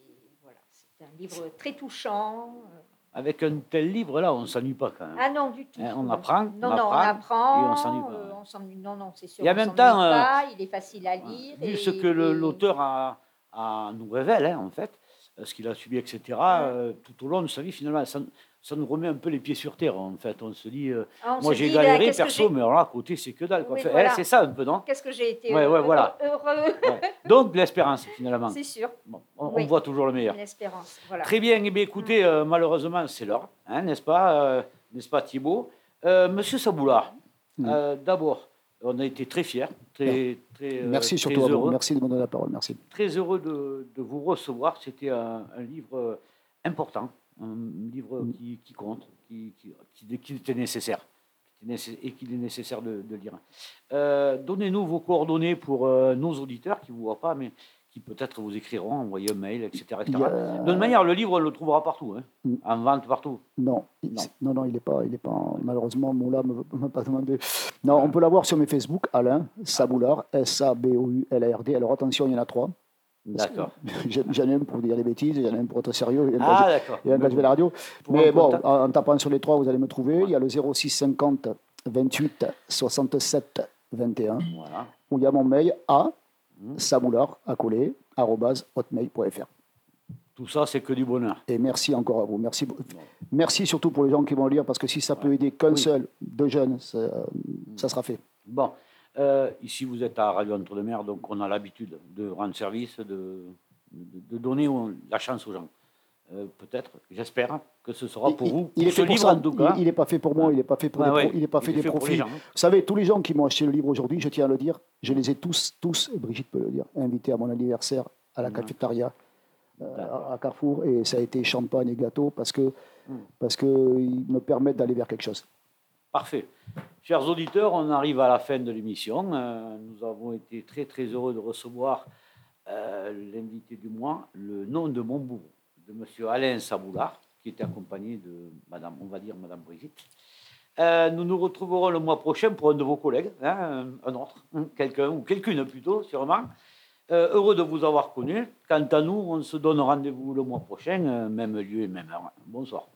Speaker 4: voilà, c'est un livre très touchant.
Speaker 1: Avec un tel livre-là, on ne s'ennuie pas quand même.
Speaker 4: Ah non, du tout.
Speaker 1: Hein, on apprend,
Speaker 4: Non,
Speaker 1: on
Speaker 4: non, on
Speaker 1: apprend, et on s'ennuie pas,
Speaker 4: euh, on s'ennuie- non, non, c'est sûr.
Speaker 1: Et en
Speaker 4: on
Speaker 1: même temps, euh,
Speaker 4: il est facile à lire.
Speaker 1: Vu
Speaker 4: et-
Speaker 1: ce que
Speaker 4: et-
Speaker 1: l'auteur a, a- nous révèle, hein, en fait, euh, ce qu'il a subi, etc., euh, tout au long de sa vie, finalement, ça, nous remet un peu les pieds sur terre, en fait. On se dit, euh,
Speaker 4: Ah, on
Speaker 1: moi j'ai galéré, perso, mais alors là, à côté, c'est que dalle. quoi.
Speaker 4: Oui,
Speaker 1: Enfin,
Speaker 4: voilà.
Speaker 1: hein, c'est ça un peu, non
Speaker 4: Qu'est-ce que j'ai été
Speaker 1: Ouais, ouais,
Speaker 4: heureux,
Speaker 1: voilà.
Speaker 4: heureux,
Speaker 1: Ouais. Donc, l'espérance, finalement.
Speaker 4: c'est sûr,
Speaker 1: Bon, on, voit toujours le meilleur.
Speaker 4: l'espérance. Voilà.
Speaker 1: Très bien, eh bien, écoutez, euh, malheureusement, c'est l'heure, hein, n'est-ce pas, euh, n'est-ce pas Thibault? Euh, Monsieur Saboulard, d'abord, on a été très fiers, très, très,
Speaker 2: Merci
Speaker 1: très
Speaker 2: surtout à vous.
Speaker 1: heureux,
Speaker 2: Merci de me donner la parole. Merci.
Speaker 1: très heureux de, de vous recevoir. C'était un, un livre important, un livre
Speaker 2: Mm.
Speaker 1: qui, qui compte, qui, qui, qui- qui était nécessaire et qu'il est nécessaire de, de lire. Euh, Donnez-nous vos coordonnées pour euh, nos auditeurs qui ne vous voient pas, mais qui peut-être vous écriront, envoyer un mail, etc. etc.
Speaker 2: A-
Speaker 1: De toute manière, le livre, on le trouvera partout, hein,
Speaker 2: Mm.
Speaker 1: en vente partout.
Speaker 2: Non,
Speaker 1: Non.
Speaker 2: non, non, il n'est pas, il est pas. en- Malheureusement, Moula ne m'a pas demandé. Non, on peut l'avoir sur mes Facebook, Alain Saboulard, S-A-B-O-U-L-A-R-D. Alors attention, il y en a trois.
Speaker 1: D'accord.
Speaker 2: J'en j'en ai un pour dire des bêtises, il y en a un pour être sérieux, et un
Speaker 1: Ah,
Speaker 2: un vais à la radio.
Speaker 1: Pour
Speaker 2: Mais bon, en, tapant sur les trois, vous allez me trouver. Il y a le 06 50 28 67 21,
Speaker 1: Voilà.
Speaker 2: où il y a mon mail à
Speaker 1: Mm.
Speaker 2: saboulard, à coller, hotmail.fr.
Speaker 1: Tout ça, c'est que du bonheur.
Speaker 2: Et merci encore à vous. Merci, merci surtout pour les gens qui vont lire, parce que si ça peut aider qu'un
Speaker 1: Oui.
Speaker 2: seul, deux jeunes, ça, ça sera fait.
Speaker 1: Bon, euh, ici vous êtes à Radio Entre-deux-Mers, donc on a l'habitude de rendre service, de, de, de donner la chance aux gens. Euh, Peut-être, j'espère que ce sera pour
Speaker 2: Il-
Speaker 1: vous.
Speaker 2: il,
Speaker 1: pour
Speaker 2: est
Speaker 1: ce
Speaker 2: fait pour
Speaker 1: livre
Speaker 2: ça.
Speaker 1: en tout cas.
Speaker 2: Il n'est pas fait pour moi, il n'est pas fait pour des
Speaker 1: ouais.
Speaker 2: pro- il est pas fait des
Speaker 1: pour les
Speaker 2: profits.
Speaker 1: gens.
Speaker 2: Vous savez, tous les gens qui m'ont acheté le livre aujourd'hui, je tiens à le dire, je les ai tous, tous, et Brigitte peut le dire, invités à mon anniversaire à la cafétéria euh, à Carrefour, et ça a été champagne et gâteau parce que parce que ils me permettent d'aller vers quelque chose.
Speaker 1: Parfait. Chers auditeurs, on arrive à la fin de l'émission. Euh, nous avons été très très heureux de recevoir euh, l'invité du mois, le nom de mon bourreau, de Monsieur Alain Saboulard, qui était accompagné de Madame, on va dire Madame Brigitte. Euh, nous nous retrouverons le mois prochain pour un de vos collègues, hein, un autre, hein, quelqu'un ou quelqu'une plutôt, sûrement. Heureux de vous avoir connu. Quant à nous, on se donne rendez-vous le mois prochain, même lieu et même heure. Bonsoir.